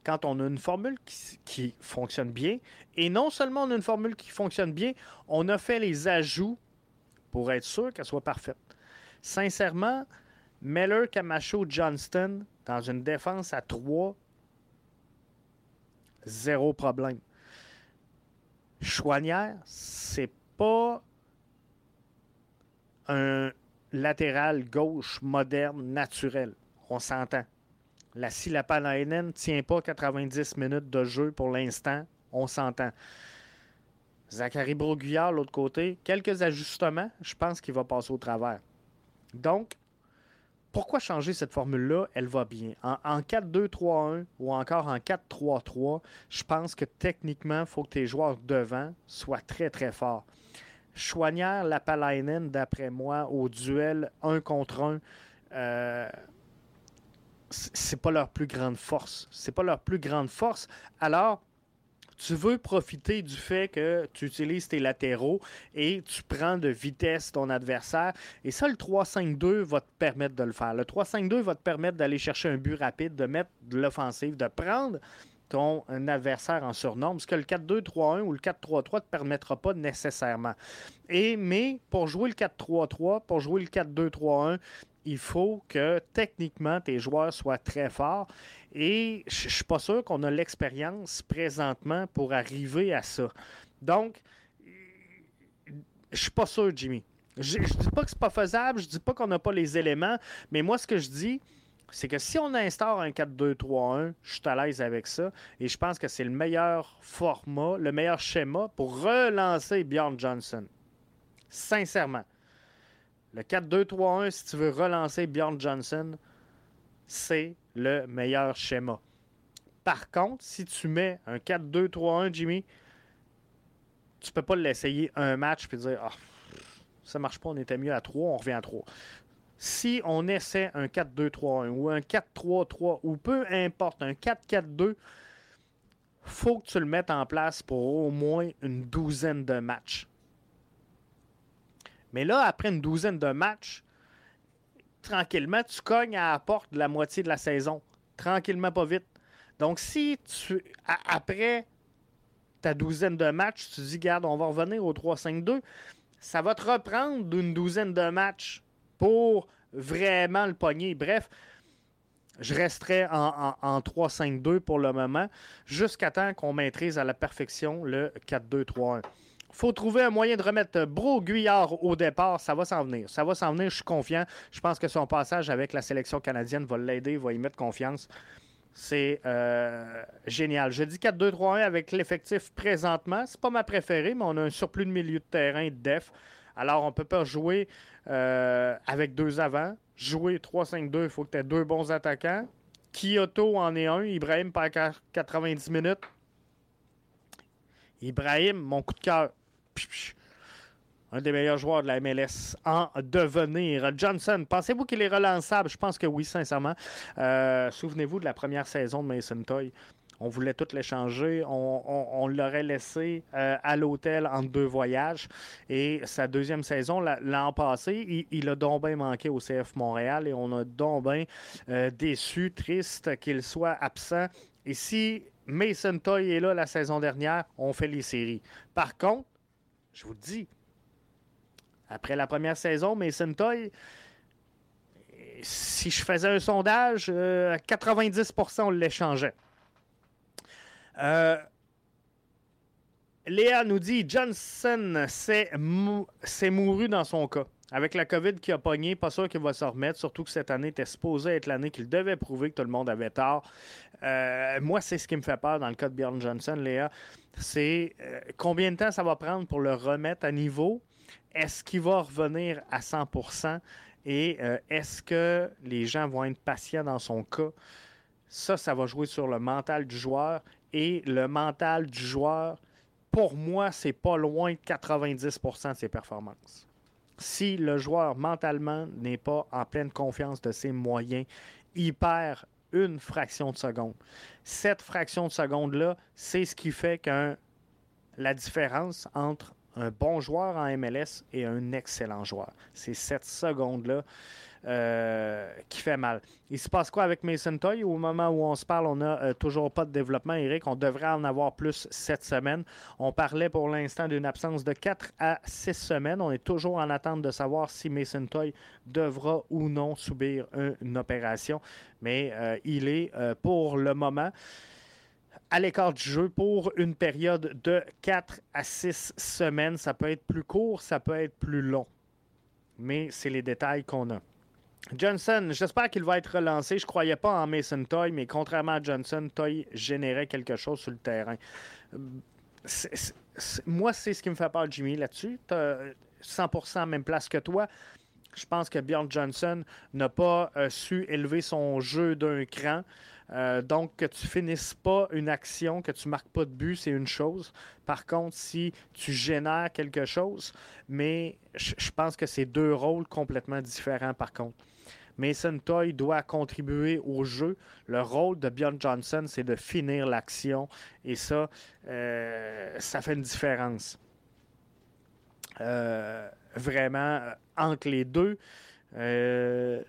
Quand on a une formule qui, fonctionne bien, et non seulement on a une formule qui fonctionne bien, on a fait les ajouts pour être sûr qu'elle soit parfaite. Sincèrement, Meller, Camacho, Johnston, dans une défense à 3, zéro problème. Chouanière, c'est pas un latéral gauche moderne naturel. On s'entend. La Silapalainen ne tient pas 90 minutes de jeu pour l'instant. On s'entend. Zachary Broguillard, l'autre côté, quelques ajustements, je pense qu'il va passer au travers. Donc, pourquoi changer cette formule-là? Elle va bien. En, 4-2-3-1 ou encore en 4-3-3, je pense que techniquement, il faut que tes joueurs devant soient très, très forts. Chouanière, Lapalainen, d'après moi, au duel 1 contre 1, euh, c'est pas leur plus grande force. C'est pas leur plus grande force. Alors, tu veux profiter du fait que tu utilises tes latéraux et tu prends de vitesse ton adversaire. Et ça, le 3-5-2 va te permettre de le faire. Le 3-5-2 va te permettre d'aller chercher un but rapide, de mettre de l'offensive, de prendre ton adversaire en surnombre, ce que le 4-2-3-1 ou le 4-3-3 ne te permettra pas nécessairement. Et, mais pour jouer le 4-3-3, pour jouer le 4-2-3-1, il faut que techniquement tes joueurs soient très forts. Et je ne suis pas sûr qu'on a l'expérience présentement pour arriver à ça. Donc, je suis pas sûr, Jimmy. Je ne dis pas que c'est pas faisable, je dis pas qu'on n'a pas les éléments, mais moi, ce que je dis, c'est que si on instaure un 4-2-3-1, je suis à l'aise avec ça. Et je pense que c'est le meilleur format, le meilleur schéma pour relancer Bjorn Johnson. Sincèrement. Le 4-2-3-1, si tu veux relancer Bjorn Johnson, c'est le meilleur schéma. Par contre, si tu mets un 4-2-3-1, Jimmy, tu peux pas l'essayer un match et dire ah, ça marche pas, on était mieux à 3, on revient à 3. Si on essaie un 4-2-3-1 ou un 4-3-3 ou peu importe, un 4-4-2, faut que tu le mettes en place pour au moins une douzaine de matchs. Mais là, après une douzaine de matchs, tranquillement, tu cognes à la porte de la moitié de la saison. Tranquillement, pas vite. Donc, si tu, après ta douzaine de matchs, tu dis, garde, on va revenir au 3-5-2, ça va te reprendre d'une douzaine de matchs pour vraiment le pogner. Bref, je resterai en, 3-5-2 pour le moment, jusqu'à temps qu'on maîtrise à la perfection le 4-2-3-1 faut trouver un moyen de remettre Bro Guyard au départ. Ça va s'en venir. Ça va s'en venir, je suis confiant. Je pense que son passage avec la sélection canadienne va l'aider, va y mettre confiance. C'est euh, génial. Je dis 4-2-3-1 avec l'effectif présentement. C'est pas ma préférée, mais on a un surplus de milieu de terrain de def. Alors, on peut pas jouer euh, avec deux avant. Jouer 3-5-2, il faut que tu aies deux bons attaquants. Kyoto en est un. Ibrahim par 90 minutes. Ibrahim, mon coup de cœur un des meilleurs joueurs de la MLS en devenir. Johnson, pensez-vous qu'il est relançable? Je pense que oui, sincèrement. Euh, souvenez-vous de la première saison de Mason Toy. On voulait tout l'échanger. On, l'aurait laissé euh, à l'hôtel en deux voyages. Et sa deuxième saison, l'an passé, il, a donc bien manqué au CF Montréal et on a donc bien euh, déçu, triste qu'il soit absent. Et si Mason Toy est là la saison dernière, on fait les séries. Par contre, je vous le dis, après la première saison, Mason Toy, si je faisais un sondage, 90% euh, on l'échangeait. Euh, Léa nous dit Johnson s'est mouru dans son cas. Avec la COVID qui a pogné, pas sûr qu'il va se remettre, surtout que cette année était supposée être l'année qu'il devait prouver que tout le monde avait tort. Euh, moi, c'est ce qui me fait peur dans le cas de Bjorn Johnson, Léa. C'est euh, combien de temps ça va prendre pour le remettre à niveau? Est-ce qu'il va revenir à 100% Et euh, est-ce que les gens vont être patients dans son cas? Ça, ça va jouer sur le mental du joueur. Et le mental du joueur, pour moi, c'est pas loin de 90% de ses performances si le joueur mentalement n'est pas en pleine confiance de ses moyens, il perd une fraction de seconde. Cette fraction de seconde-là, c'est ce qui fait que la différence entre un bon joueur en MLS et un excellent joueur. C'est cette seconde-là qui fait mal. Il se passe quoi avec Mason Toy? Au moment où on se parle, on n'a euh, toujours pas de développement, Eric. On devrait en avoir plus cette semaine. On parlait pour l'instant d'une absence de 4 à 6 semaines. On est toujours en attente de savoir si Mason Toy devra ou non subir une opération. Mais euh, il est pour le moment à l'écart du jeu pour une période de 4 à 6 semaines. Ça peut être plus court, ça peut être plus long. Mais c'est les détails qu'on a. Johnson, j'espère qu'il va être relancé. Je croyais pas en Mason Toy, mais contrairement à Johnson, Toy générait quelque chose sur le terrain. moi, c'est ce qui me fait peur, Jimmy, là-dessus. Tu 100% même place que toi. Je pense que Bjorn Johnson n'a pas euh, su élever son jeu d'un cran. Euh, donc, que tu finisses pas une action, que tu marques pas de but, c'est une chose. Par contre, si tu génères quelque chose, mais je pense que c'est deux rôles complètement différents par contre. Mason Toy doit contribuer au jeu. Le rôle de Bjorn Johnson, c'est de finir l'action. Et ça, euh, ça fait une différence. Euh, vraiment, entre les deux. Euh,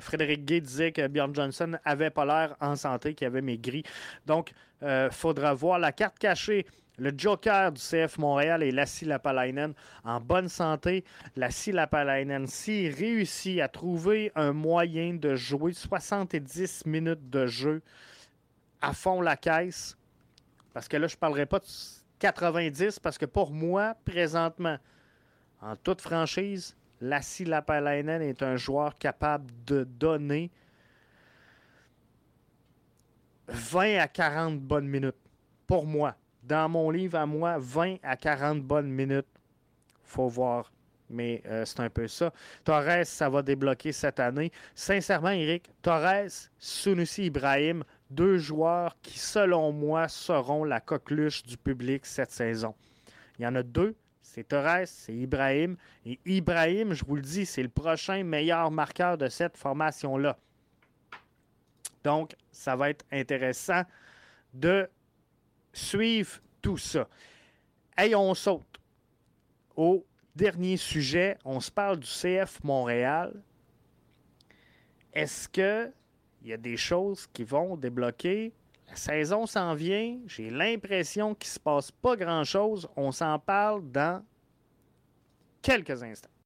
Frédéric Gay disait que Bjorn Johnson avait pas l'air en santé, qu'il avait maigri. Donc, il faudra voir la carte cachée le joker du CF Montréal est Lassie Lapalainen en bonne santé. Lassie Lapalainen, s'il réussit à trouver un moyen de jouer 70 minutes de jeu à fond la caisse, parce que là, je ne parlerai pas de 90, parce que pour moi, présentement, en toute franchise, Lassie Lapalainen est un joueur capable de donner 20 à 40 bonnes minutes. Pour moi dans mon livre à moi, 20 à 40 bonnes minutes. faut voir. Mais euh, c'est un peu ça. Torres, ça va débloquer cette année. Sincèrement, Eric, Torres, Sunusi Ibrahim, deux joueurs qui, selon moi, seront la coqueluche du public cette saison. Il y en a deux. C'est Torres, c'est Ibrahim. Et Ibrahim, je vous le dis, c'est le prochain meilleur marqueur de cette formation-là. Donc, ça va être intéressant de suivre tout ça. Hey, on saute au dernier sujet. On se parle du CF Montréal. est-ce qu'il y a des choses qui vont débloquer? La saison s'en vient. J'ai l'impression qu'il ne se passe pas grand-chose. On s'en parle dans quelques instants.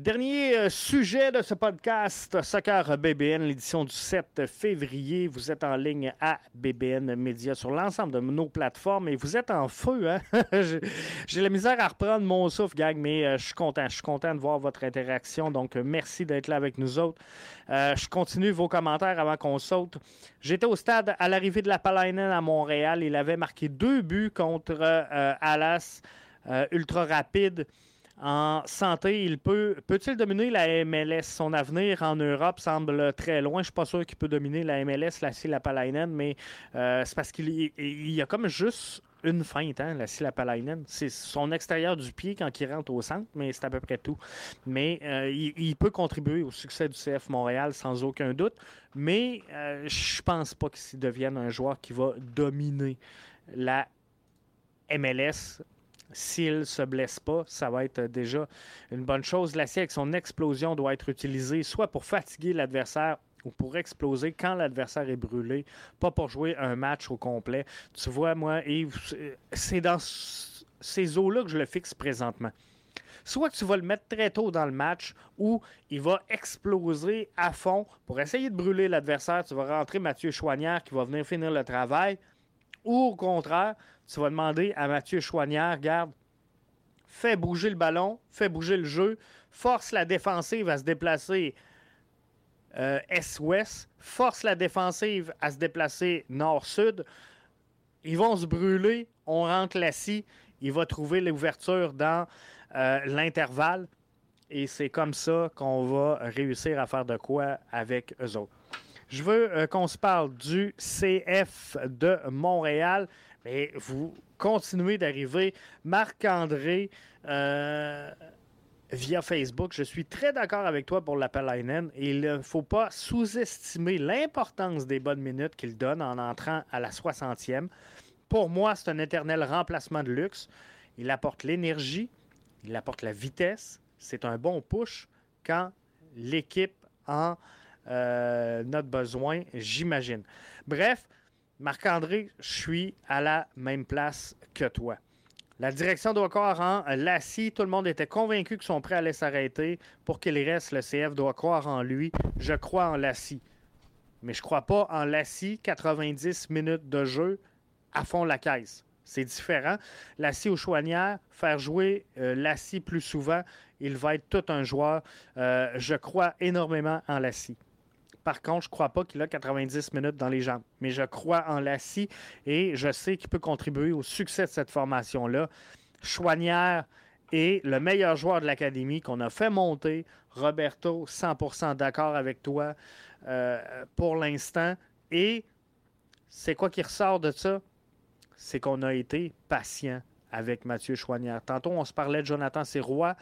Dernier euh, sujet de ce podcast, Soccer BBN, l'édition du 7 février. Vous êtes en ligne à BBN Media sur l'ensemble de nos plateformes et vous êtes en feu. Hein? J'ai la misère à reprendre mon souffle, gang, mais euh, je suis content. Je suis content de voir votre interaction. Donc, euh, merci d'être là avec nous autres. je continue vos commentaires avant qu'on saute. J'étais au stade à l'arrivée de la Palainen à Montréal. Il avait marqué deux buts contre Alas ultra rapide en santé, il peut peut-il dominer la MLS Son avenir en Europe semble très loin. Je suis pas sûr qu'il peut dominer la MLS, la Lapalainen, mais euh, c'est parce qu'il y a comme juste une feinte, hein, la Lapalainen. C'est son extérieur du pied quand il rentre au centre, mais c'est à peu près tout. Mais euh, il, peut contribuer au succès du CF Montréal sans aucun doute, mais euh, je pense pas qu'il devienne un joueur qui va dominer la MLS s'il ne se blesse pas, ça va être déjà une bonne chose. L'acier avec son explosion doit être utilisé soit pour fatiguer l'adversaire ou pour exploser quand l'adversaire est brûlé, pas pour jouer un match au complet. Tu vois, moi, c'est dans ces eaux-là que je le fixe présentement. Soit tu vas le mettre très tôt dans le match ou il va exploser à fond pour essayer de brûler l'adversaire. Tu vas rentrer Mathieu Chouanière qui va venir finir le travail. Ou au contraire, tu vas demander à Mathieu Chouanière, garde, fais bouger le ballon, fais bouger le jeu, force la défensive à se déplacer euh, est-ouest, force la défensive à se déplacer nord-sud. Ils vont se brûler, on rentre la scie, il va trouver l'ouverture dans euh, l'intervalle. Et c'est comme ça qu'on va réussir à faire de quoi avec eux autres. Je veux euh, qu'on se parle du CF de Montréal. Mais vous continuez d'arriver. Marc-André, euh, via Facebook, je suis très d'accord avec toi pour l'appel Linen. Il ne faut pas sous-estimer l'importance des bonnes minutes qu'il donne en entrant à la 60e. Pour moi, c'est un éternel remplacement de luxe. Il apporte l'énergie, il apporte la vitesse. C'est un bon push quand l'équipe en euh, a besoin, j'imagine. Bref, Marc-André, je suis à la même place que toi. La direction doit croire en Lassie. Tout le monde était convaincu qu'ils sont prêts à s'arrêter. Pour qu'il reste, le CF doit croire en lui. Je crois en Lassie. Mais je crois pas en Lassie. 90 minutes de jeu à fond la caisse. C'est différent. Lassie au Chouanière, faire jouer euh, Lassie plus souvent, il va être tout un joueur. Euh, je crois énormément en Lassie. Par contre, je ne crois pas qu'il a 90 minutes dans les jambes. Mais je crois en Lassie et je sais qu'il peut contribuer au succès de cette formation-là. Chouanière est le meilleur joueur de l'Académie qu'on a fait monter. Roberto, 100% d'accord avec toi euh, pour l'instant. Et c'est quoi qui ressort de ça? C'est qu'on a été patient avec Mathieu Chouanière. Tantôt, on se parlait de Jonathan Sirois.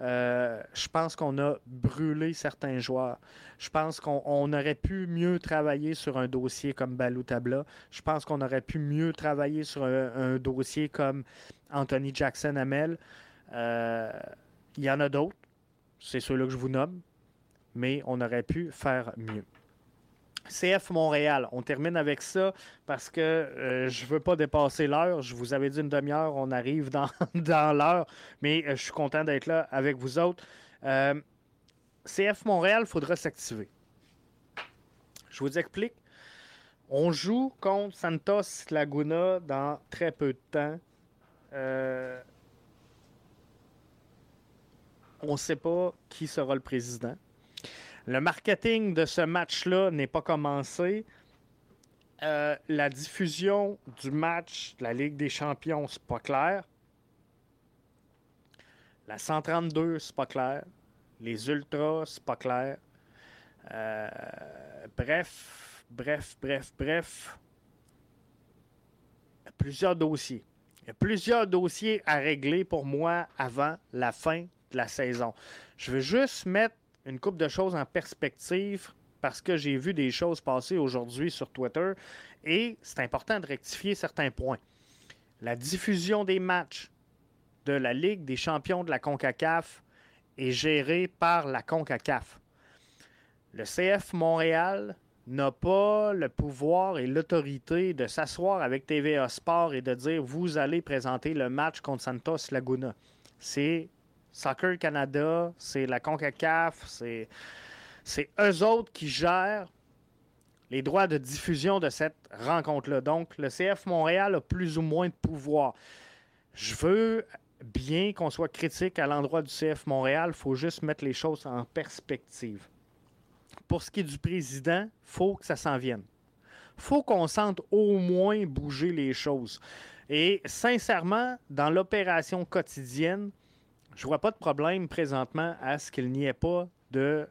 Euh, je pense qu'on a brûlé certains joueurs. Je pense qu'on aurait pu mieux travailler sur un dossier comme Balou Tabla. Je pense qu'on aurait pu mieux travailler sur un, dossier comme Anthony Jackson Amel. Euh, il y en a d'autres. C'est ceux-là que je vous nomme. Mais on aurait pu faire mieux. CF Montréal, on termine avec ça parce que euh, je ne veux pas dépasser l'heure. Je vous avais dit une demi-heure, on arrive dans, l'heure, mais euh, je suis content d'être là avec vous autres. Euh, CF Montréal, il faudra s'activer. Je vous explique. On joue contre Santos Laguna dans très peu de temps. on ne sait pas qui sera le président. Le marketing de ce match-là n'est pas commencé. Euh, la diffusion du match de la Ligue des Champions, c'est pas clair. La 132, c'est pas clair. Les Ultras, c'est pas clair. Euh, bref, bref, bref, bref. Il y a plusieurs dossiers. Il y a plusieurs dossiers à régler pour moi avant la fin de la saison. Je veux juste mettre une coupe de choses en perspective parce que j'ai vu des choses passer aujourd'hui sur Twitter et c'est important de rectifier certains points. La diffusion des matchs de la Ligue des champions de la CONCACAF est gérée par la CONCACAF. Le CF Montréal n'a pas le pouvoir et l'autorité de s'asseoir avec TVA Sport et de dire vous allez présenter le match contre Santos Laguna. C'est Soccer Canada, c'est la CONCACAF, c'est c'est eux autres qui gèrent les droits de diffusion de cette rencontre-là. Donc, le CF Montréal a plus ou moins de pouvoir. Je veux bien qu'on soit critique à l'endroit du CF Montréal, il faut juste mettre les choses en perspective. Pour ce qui est du président, il faut que ça s'en vienne. Faut qu'on sente au moins bouger les choses. Et sincèrement, dans l'opération quotidienne, je ne vois pas de problème présentement à ce qu'il n'y ait pas de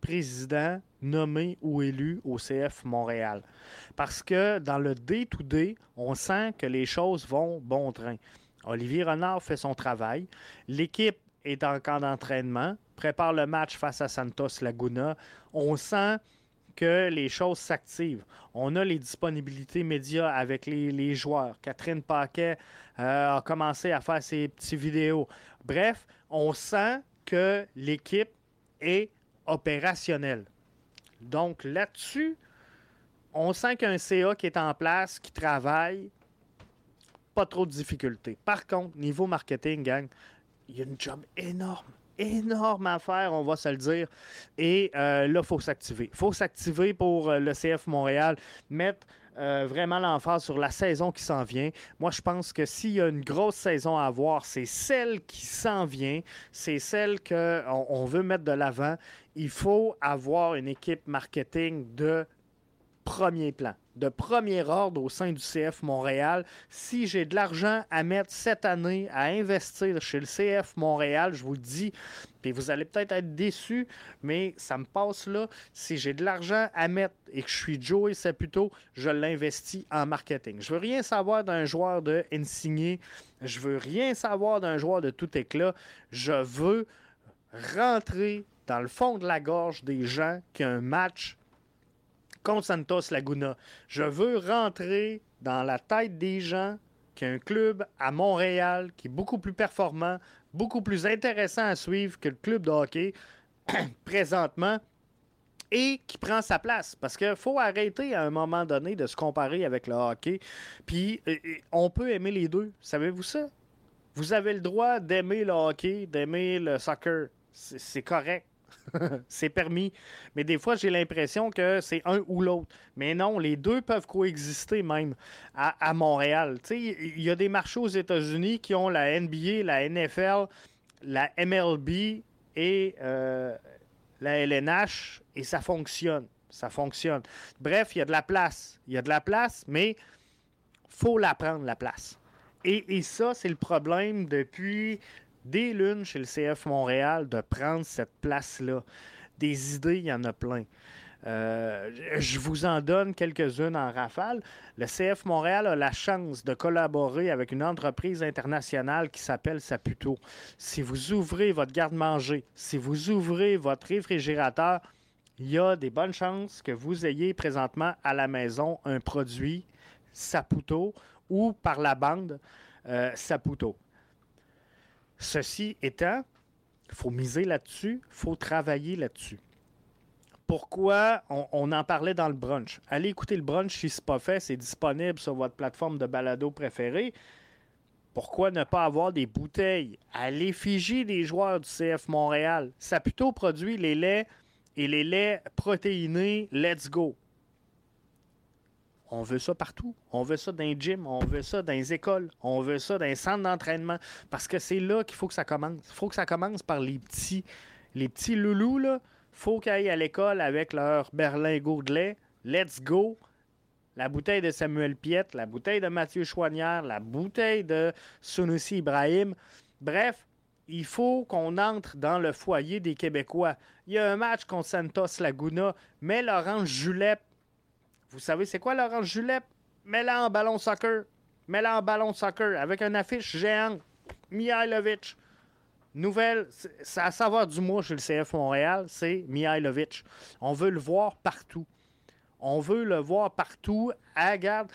président nommé ou élu au CF Montréal. Parce que dans le day-to-day, on sent que les choses vont bon train. Olivier Renard fait son travail. L'équipe est en camp d'entraînement, prépare le match face à Santos Laguna. On sent que les choses s'activent. On a les disponibilités médias avec les, joueurs. Catherine Paquet euh, a commencé à faire ses petites vidéos. Bref, on sent que l'équipe est opérationnel. Donc là-dessus, on sent qu'un CA qui est en place, qui travaille, pas trop de difficultés. Par contre, niveau marketing, gang, il y a une job énorme, énorme à faire, on va se le dire. Et euh, là, il faut s'activer. Il faut s'activer pour euh, le CF Montréal, mettre euh, vraiment l'emphase sur la saison qui s'en vient. Moi, je pense que s'il y a une grosse saison à avoir, c'est celle qui s'en vient, c'est celle qu'on on veut mettre de l'avant. Il faut avoir une équipe marketing de premier plan, de premier ordre au sein du CF Montréal. Si j'ai de l'argent à mettre cette année à investir chez le CF Montréal, je vous dis, puis vous allez peut-être être déçus, mais ça me passe là. Si j'ai de l'argent à mettre et que je suis Joey Saputo, je l'investis en marketing. Je veux rien savoir d'un joueur de Insigné. Je veux rien savoir d'un joueur de tout éclat. Je veux rentrer dans le fond de la gorge des gens qui ont un match contre Santos Laguna. Je veux rentrer dans la tête des gens qui a un club à Montréal qui est beaucoup plus performant, beaucoup plus intéressant à suivre que le club de hockey présentement et qui prend sa place. Parce qu'il faut arrêter à un moment donné de se comparer avec le hockey. Puis euh, euh, on peut aimer les deux. Savez-vous ça? Vous avez le droit d'aimer le hockey, d'aimer le soccer. C'est correct. c'est permis. Mais des fois, j'ai l'impression que c'est un ou l'autre. Mais non, les deux peuvent coexister même à, Montréal. Il y a des marchés aux États-Unis qui ont la NBA, la NFL, la MLB et euh, la LNH et ça fonctionne. Ça fonctionne. Bref, il y a de la place. Il y a de la place, mais faut la prendre, la place. Et ça, c'est le problème depuis des lunes chez le CF Montréal de prendre cette place-là. Des idées, il y en a plein. Euh, je vous en donne quelques-unes en rafale. Le CF Montréal a la chance de collaborer avec une entreprise internationale qui s'appelle Saputo. Si vous ouvrez votre garde-manger, si vous ouvrez votre réfrigérateur, il y a des bonnes chances que vous ayez présentement à la maison un produit Saputo ou par la bande euh, Saputo. Ceci étant, il faut miser là-dessus, il faut travailler là-dessus. Pourquoi on, en parlait dans le brunch? Allez écouter le brunch si ce n'est pas fait, c'est disponible sur votre plateforme de balado préférée. Pourquoi ne pas avoir des bouteilles à l'effigie des joueurs du CF Montréal? Ça plutôt produit les laits et les laits protéinés Let's Go. On veut ça partout. On veut ça dans les gyms, on veut ça dans les écoles, on veut ça dans les centres d'entraînement. Parce que c'est là qu'il faut que ça commence. Il faut que ça commence par les petits. Les petits loulous, là, faut qu'ils aillent à l'école avec leur berlingot de lait. Let's go! La bouteille de Samuel Piette, la bouteille de Mathieu Chouanière, la bouteille de Sunusi Ibrahim. Bref, il faut qu'on entre dans le foyer des Québécois. Il y a un match contre Santos Laguna, mais Laurent Julep vous savez, c'est quoi l'orange julep? Mets-la en ballon soccer. Mets-la en ballon soccer avec une affiche géante. Mihailovic. Nouvelle, c'est à savoir du mois chez le CF Montréal, c'est Mihailovic. On veut le voir partout. On veut le voir partout. À garde.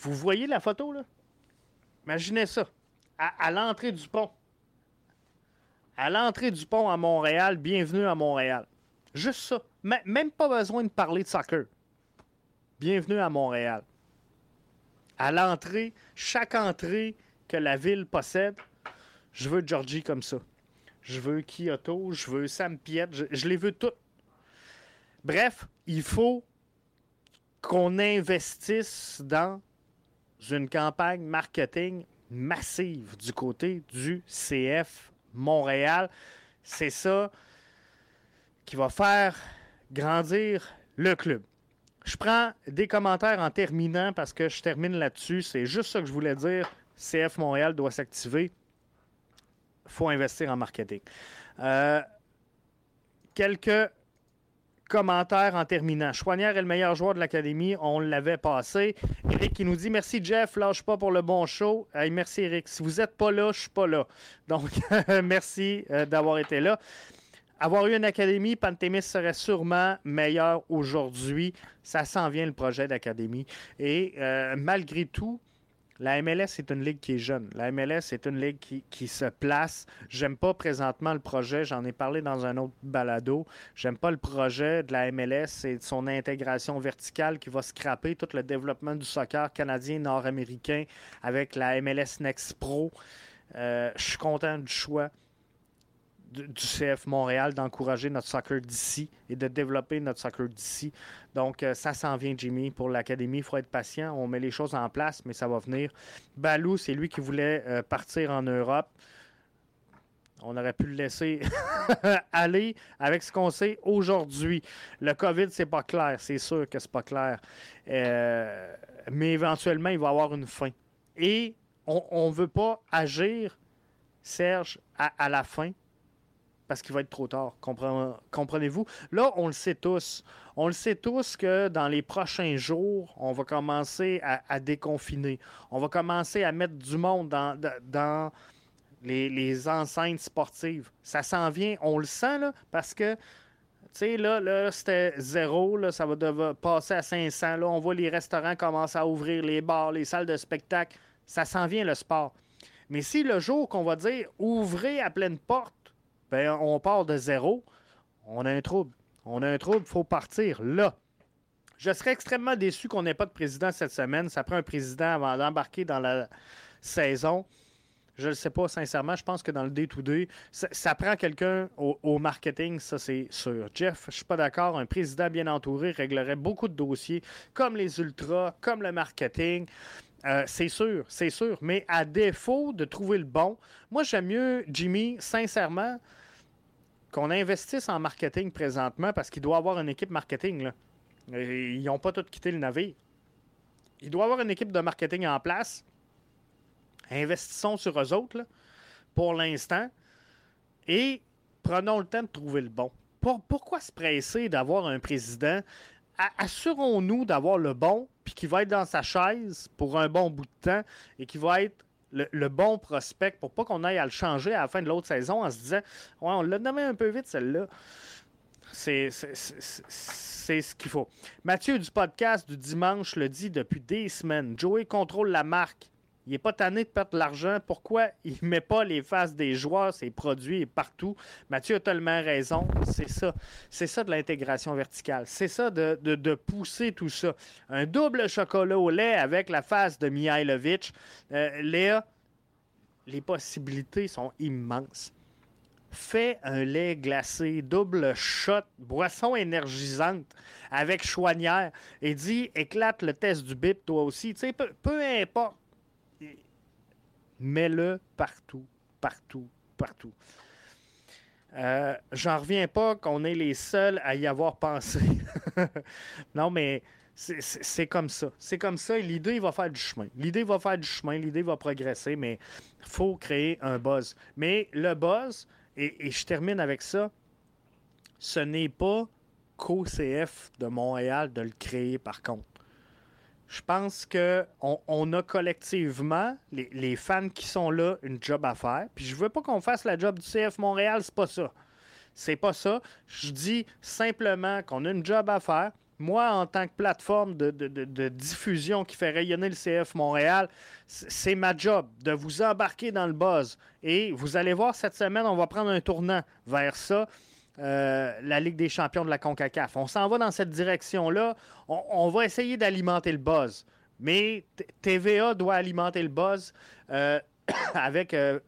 Vous voyez la photo, là? Imaginez ça. À, l'entrée du pont. À l'entrée du pont à Montréal, bienvenue à Montréal. Juste ça. même pas besoin de parler de soccer. Bienvenue à Montréal. À l'entrée, chaque entrée que la ville possède, je veux Georgie comme ça. Je veux Kyoto, je veux Sam Piet, je, les veux toutes. Bref, il faut qu'on investisse dans une campagne marketing massive du côté du CF Montréal. C'est ça qui va faire grandir le club. Je prends des commentaires en terminant parce que je termine là-dessus. C'est juste ça que je voulais dire. CF Montréal doit s'activer. Il faut investir en marketing. Euh, quelques commentaires en terminant. Chouanière est le meilleur joueur de l'Académie. On l'avait passé. Eric qui nous dit Merci Jeff, lâche pas pour le bon show. merci Eric. Si vous n'êtes pas là, je suis pas là. Donc, merci euh, d'avoir été là. Avoir eu une académie, Pantémis serait sûrement meilleur aujourd'hui. Ça s'en vient le projet d'académie. Et euh, malgré tout, la MLS est une ligue qui est jeune. La MLS est une ligue qui, se place. J'aime pas présentement le projet. J'en ai parlé dans un autre balado. J'aime pas le projet de la MLS et de son intégration verticale qui va scraper tout le développement du soccer canadien nord-américain avec la MLS Next Pro. Euh, je suis content du choix du CF Montréal d'encourager notre soccer d'ici et de développer notre soccer d'ici. Donc, euh, ça s'en vient, Jimmy, pour l'Académie. Il faut être patient. On met les choses en place, mais ça va venir. Balou, c'est lui qui voulait euh, partir en Europe. On aurait pu le laisser aller avec ce qu'on sait aujourd'hui. Le COVID, c'est pas clair. C'est sûr que c'est pas clair. Euh, mais éventuellement, il va avoir une fin. Et on ne veut pas agir, Serge, à la fin parce qu'il va être trop tard. Comprenez-vous? Là, on le sait tous. On le sait tous que dans les prochains jours, on va commencer à, déconfiner. On va commencer à mettre du monde dans, les, enceintes sportives. Ça s'en vient, on le sent, là, parce que, tu sais, là, c'était zéro, là, ça va devoir passer à 500. Là, on voit les restaurants commencer à ouvrir, les bars, les salles de spectacle. Ça s'en vient, le sport. Mais si le jour qu'on va dire ouvrez à pleine porte, ben, on part de zéro, on a un trouble. On a un trouble, il faut partir là. Je serais extrêmement déçu qu'on n'ait pas de président cette semaine. Ça prend un président avant d'embarquer dans la saison. Je ne le sais pas, sincèrement. Je pense que dans le day-to-day, ça, prend quelqu'un au, marketing, ça c'est sûr. Jeff, je ne suis pas d'accord. Un président bien entouré réglerait beaucoup de dossiers, comme les ultras, comme le marketing. Euh, c'est sûr, c'est sûr. Mais à défaut de trouver le bon, moi j'aime mieux, Jimmy, sincèrement, qu'on investisse en marketing présentement parce qu'il doit avoir une équipe marketing. Là. Ils n'ont pas tous quitté le navire. Il doit avoir une équipe de marketing en place. Investissons sur eux autres pour l'instant et prenons le temps de trouver le bon. pourquoi se presser d'avoir un président? Assurons-nous d'avoir le bon, puis qui va être dans sa chaise pour un bon bout de temps et qui va être le, bon prospect pour pas qu'on aille à le changer à la fin de l'autre saison en se disant Ouais, on l'a nommé un peu vite celle-là. C'est ce qu'il faut. Mathieu du podcast du dimanche le dit depuis des semaines. Joey contrôle la marque. Il n'est pas tanné de perdre de l'argent. Pourquoi il ne met pas les faces des joueurs, ses produits et partout? Mathieu a tellement raison. C'est ça. C'est ça de l'intégration verticale. C'est ça de, pousser tout ça. Un double chocolat au lait avec la face de Mihailovic. Euh, Léa, les possibilités sont immenses. Fais un lait glacé, double shot, boisson énergisante avec chouanière et dis éclate le test du bip toi aussi. Peu importe mets-le partout, partout, partout. Euh, j'en reviens pas qu'on est les seuls à y avoir pensé. non, mais c'est comme ça. C'est comme ça. L'idée va faire du chemin. L'idée va faire du chemin. L'idée va progresser, mais il faut créer un buzz. Mais le buzz, et, je termine avec ça, ce n'est pas qu'au CF de Montréal de le créer, par contre. Je pense qu'on on a collectivement, les, fans qui sont là, une job à faire. Puis je veux pas qu'on fasse la job du CF Montréal, c'est pas ça. C'est pas ça. Je dis simplement qu'on a une job à faire. Moi, en tant que plateforme de diffusion qui fait rayonner le CF Montréal, c'est ma job de vous embarquer dans le buzz. Et vous allez voir, cette semaine, on va prendre un tournant vers ça. Euh, la Ligue des champions de la CONCACAF. On s'en va dans cette direction-là. On, va essayer d'alimenter le buzz. Mais TVA doit alimenter le buzz euh, avec, euh,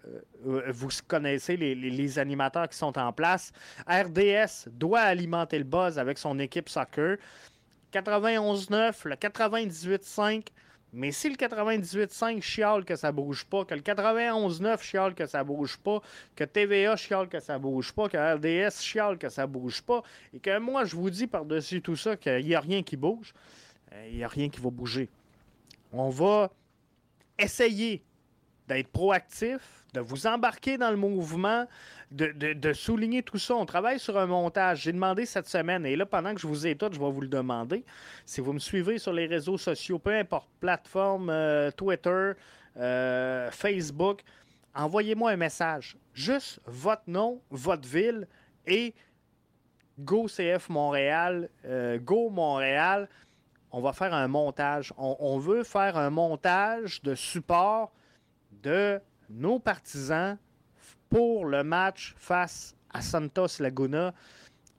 vous connaissez les, animateurs qui sont en place. RDS doit alimenter le buzz avec son équipe soccer. 91-9, le 98-5, mais si le 98.5 chiale que ça bouge pas, que le 91.9 chiale que ça bouge pas, que TVA chiale que ça bouge pas, que RDS chiale que ça bouge pas, et que moi je vous dis par-dessus tout ça qu'il n'y a rien qui bouge, euh, il n'y a rien qui va bouger. On va essayer d'être proactif, de vous embarquer dans le mouvement, de, souligner tout ça. On travaille sur un montage. J'ai demandé cette semaine, et là, pendant que je vous tout, je vais vous le demander. Si vous me suivez sur les réseaux sociaux, peu importe, plateforme, euh, Twitter, euh, Facebook, envoyez-moi un message. Juste votre nom, votre ville et Go CF Montréal, euh, Go Montréal. On va faire un montage. on veut faire un montage de support de nos partisans pour le match face à Santos Laguna.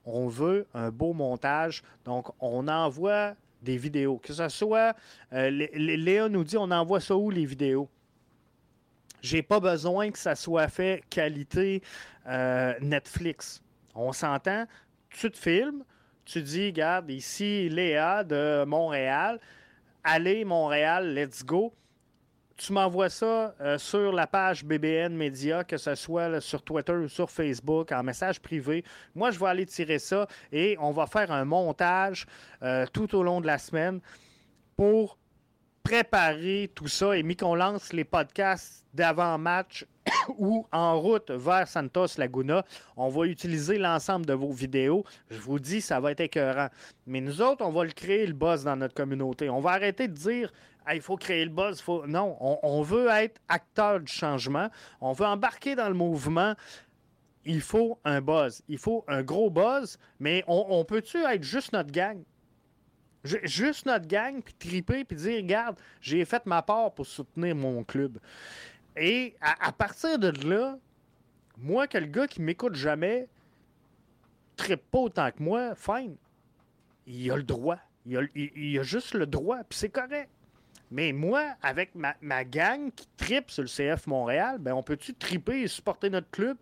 On veut un beau montage. Donc, on envoie des vidéos. Que ce soit, euh, Léa nous dit, on envoie ça où les vidéos? J'ai pas besoin que ça soit fait qualité euh, Netflix. On s'entend, tu te filmes, tu dis, regarde, ici Léa de Montréal, allez Montréal, let's go tu m'envoies ça euh, sur la page BBN Media, que ce soit sur Twitter ou sur Facebook, en message privé. Moi, je vais aller tirer ça et on va faire un montage euh, tout au long de la semaine pour préparer tout ça et mis qu'on lance les podcasts d'avant-match ou en route vers Santos Laguna, on va utiliser l'ensemble de vos vidéos. Je vous dis, ça va être écœurant. Mais nous autres, on va le créer le buzz dans notre communauté. On va arrêter de dire il faut créer le buzz. Faut... Non, on, veut être acteur du changement. On veut embarquer dans le mouvement. Il faut un buzz. Il faut un gros buzz, mais on, peut-tu être juste notre gang? Juste notre gang, puis triper, puis dire, regarde, j'ai fait ma part pour soutenir mon club. Et à, partir de là, moi, que le gars qui m'écoute jamais, tripe pas autant que moi, fine. Il a le droit. Il a, il a juste le droit, puis c'est correct. Mais moi, avec ma, gang qui tripe sur le CF Montréal, ben on peut-tu triper et supporter notre club?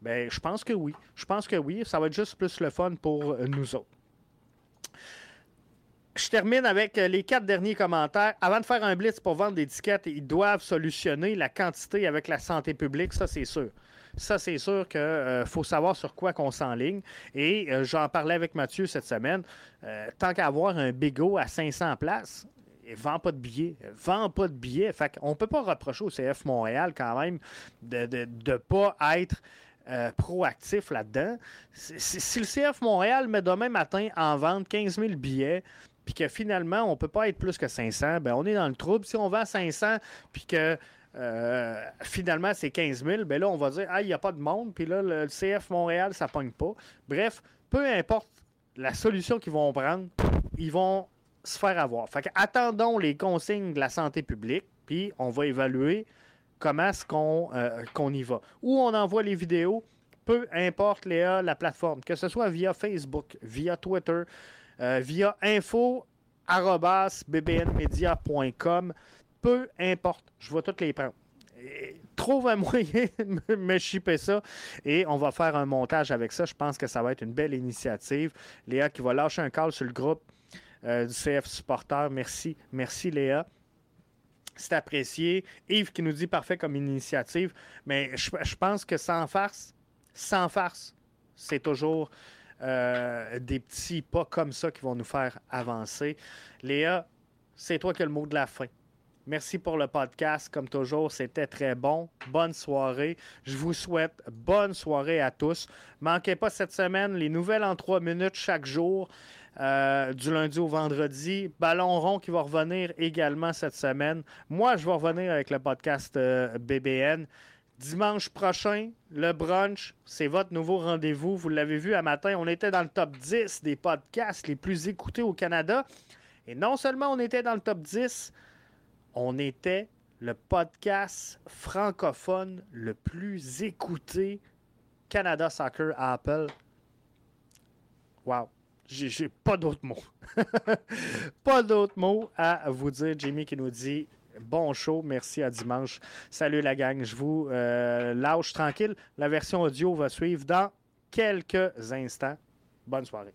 Ben, je pense que oui. Je pense que oui. Ça va être juste plus le fun pour euh, nous autres. Je termine avec euh, les quatre derniers commentaires. Avant de faire un blitz pour vendre des tickets, ils doivent solutionner la quantité avec la santé publique, ça c'est sûr. Ça, c'est sûr qu'il euh, faut savoir sur quoi qu'on s'enligne. Et j'en parlais avec Mathieu cette semaine. tant qu'à avoir un bigot à 500 places, vend pas de billets. Vend pas de billets. Fait qu'on peut pas reprocher au CF Montréal quand même de ne pas être euh, proactif là-dedans. Si, le CF Montréal met demain matin en vente 15 000 billets, puis que finalement, on ne peut pas être plus que 500, ben on est dans le trouble. Si on vend 500, puis que euh, finalement c'est 15 000, ben là, on va dire, ah, il n'y a pas de monde, puis là, le CF Montréal, ça pogne pas. Bref, peu importe la solution qu'ils vont prendre, ils vont se faire avoir. Fait attendons les consignes de la santé publique, puis on va évaluer comment est-ce qu'on euh, y va. Où on envoie les vidéos, peu importe Léa, la plateforme, que ce soit via Facebook, via Twitter, euh, via info.bbnmedia.com, peu importe, je vais toutes les prendre. trouve un moyen de me chipper ça et on va faire un montage avec ça. Je pense que ça va être une belle initiative. Léa qui va lâcher un call sur le groupe euh, du CF Supporter. Merci. Merci, Léa. C'est apprécié. Yves qui nous dit parfait comme initiative. Mais je, pense que sans farce, sans farce, c'est toujours euh, des petits pas comme ça qui vont nous faire avancer. Léa, c'est toi qui as le mot de la fin. Merci pour le podcast. Comme toujours, c'était très bon. Bonne soirée. Je vous souhaite bonne soirée à tous. Manquez pas cette semaine les nouvelles en trois minutes chaque jour. Euh, du lundi au vendredi. Ballon rond qui va revenir également cette semaine. Moi, je vais revenir avec le podcast euh, BBN. Dimanche prochain, le brunch, c'est votre nouveau rendez-vous. Vous l'avez vu à matin, on était dans le top 10 des podcasts les plus écoutés au Canada. Et non seulement on était dans le top 10, on était le podcast francophone le plus écouté Canada Soccer Apple. Wow. J'ai pas d'autres mots. pas d'autres mots à vous dire. Jimmy qui nous dit bon show. Merci à dimanche. Salut la gang. Je vous euh, lâche tranquille. La version audio va suivre dans quelques instants. Bonne soirée.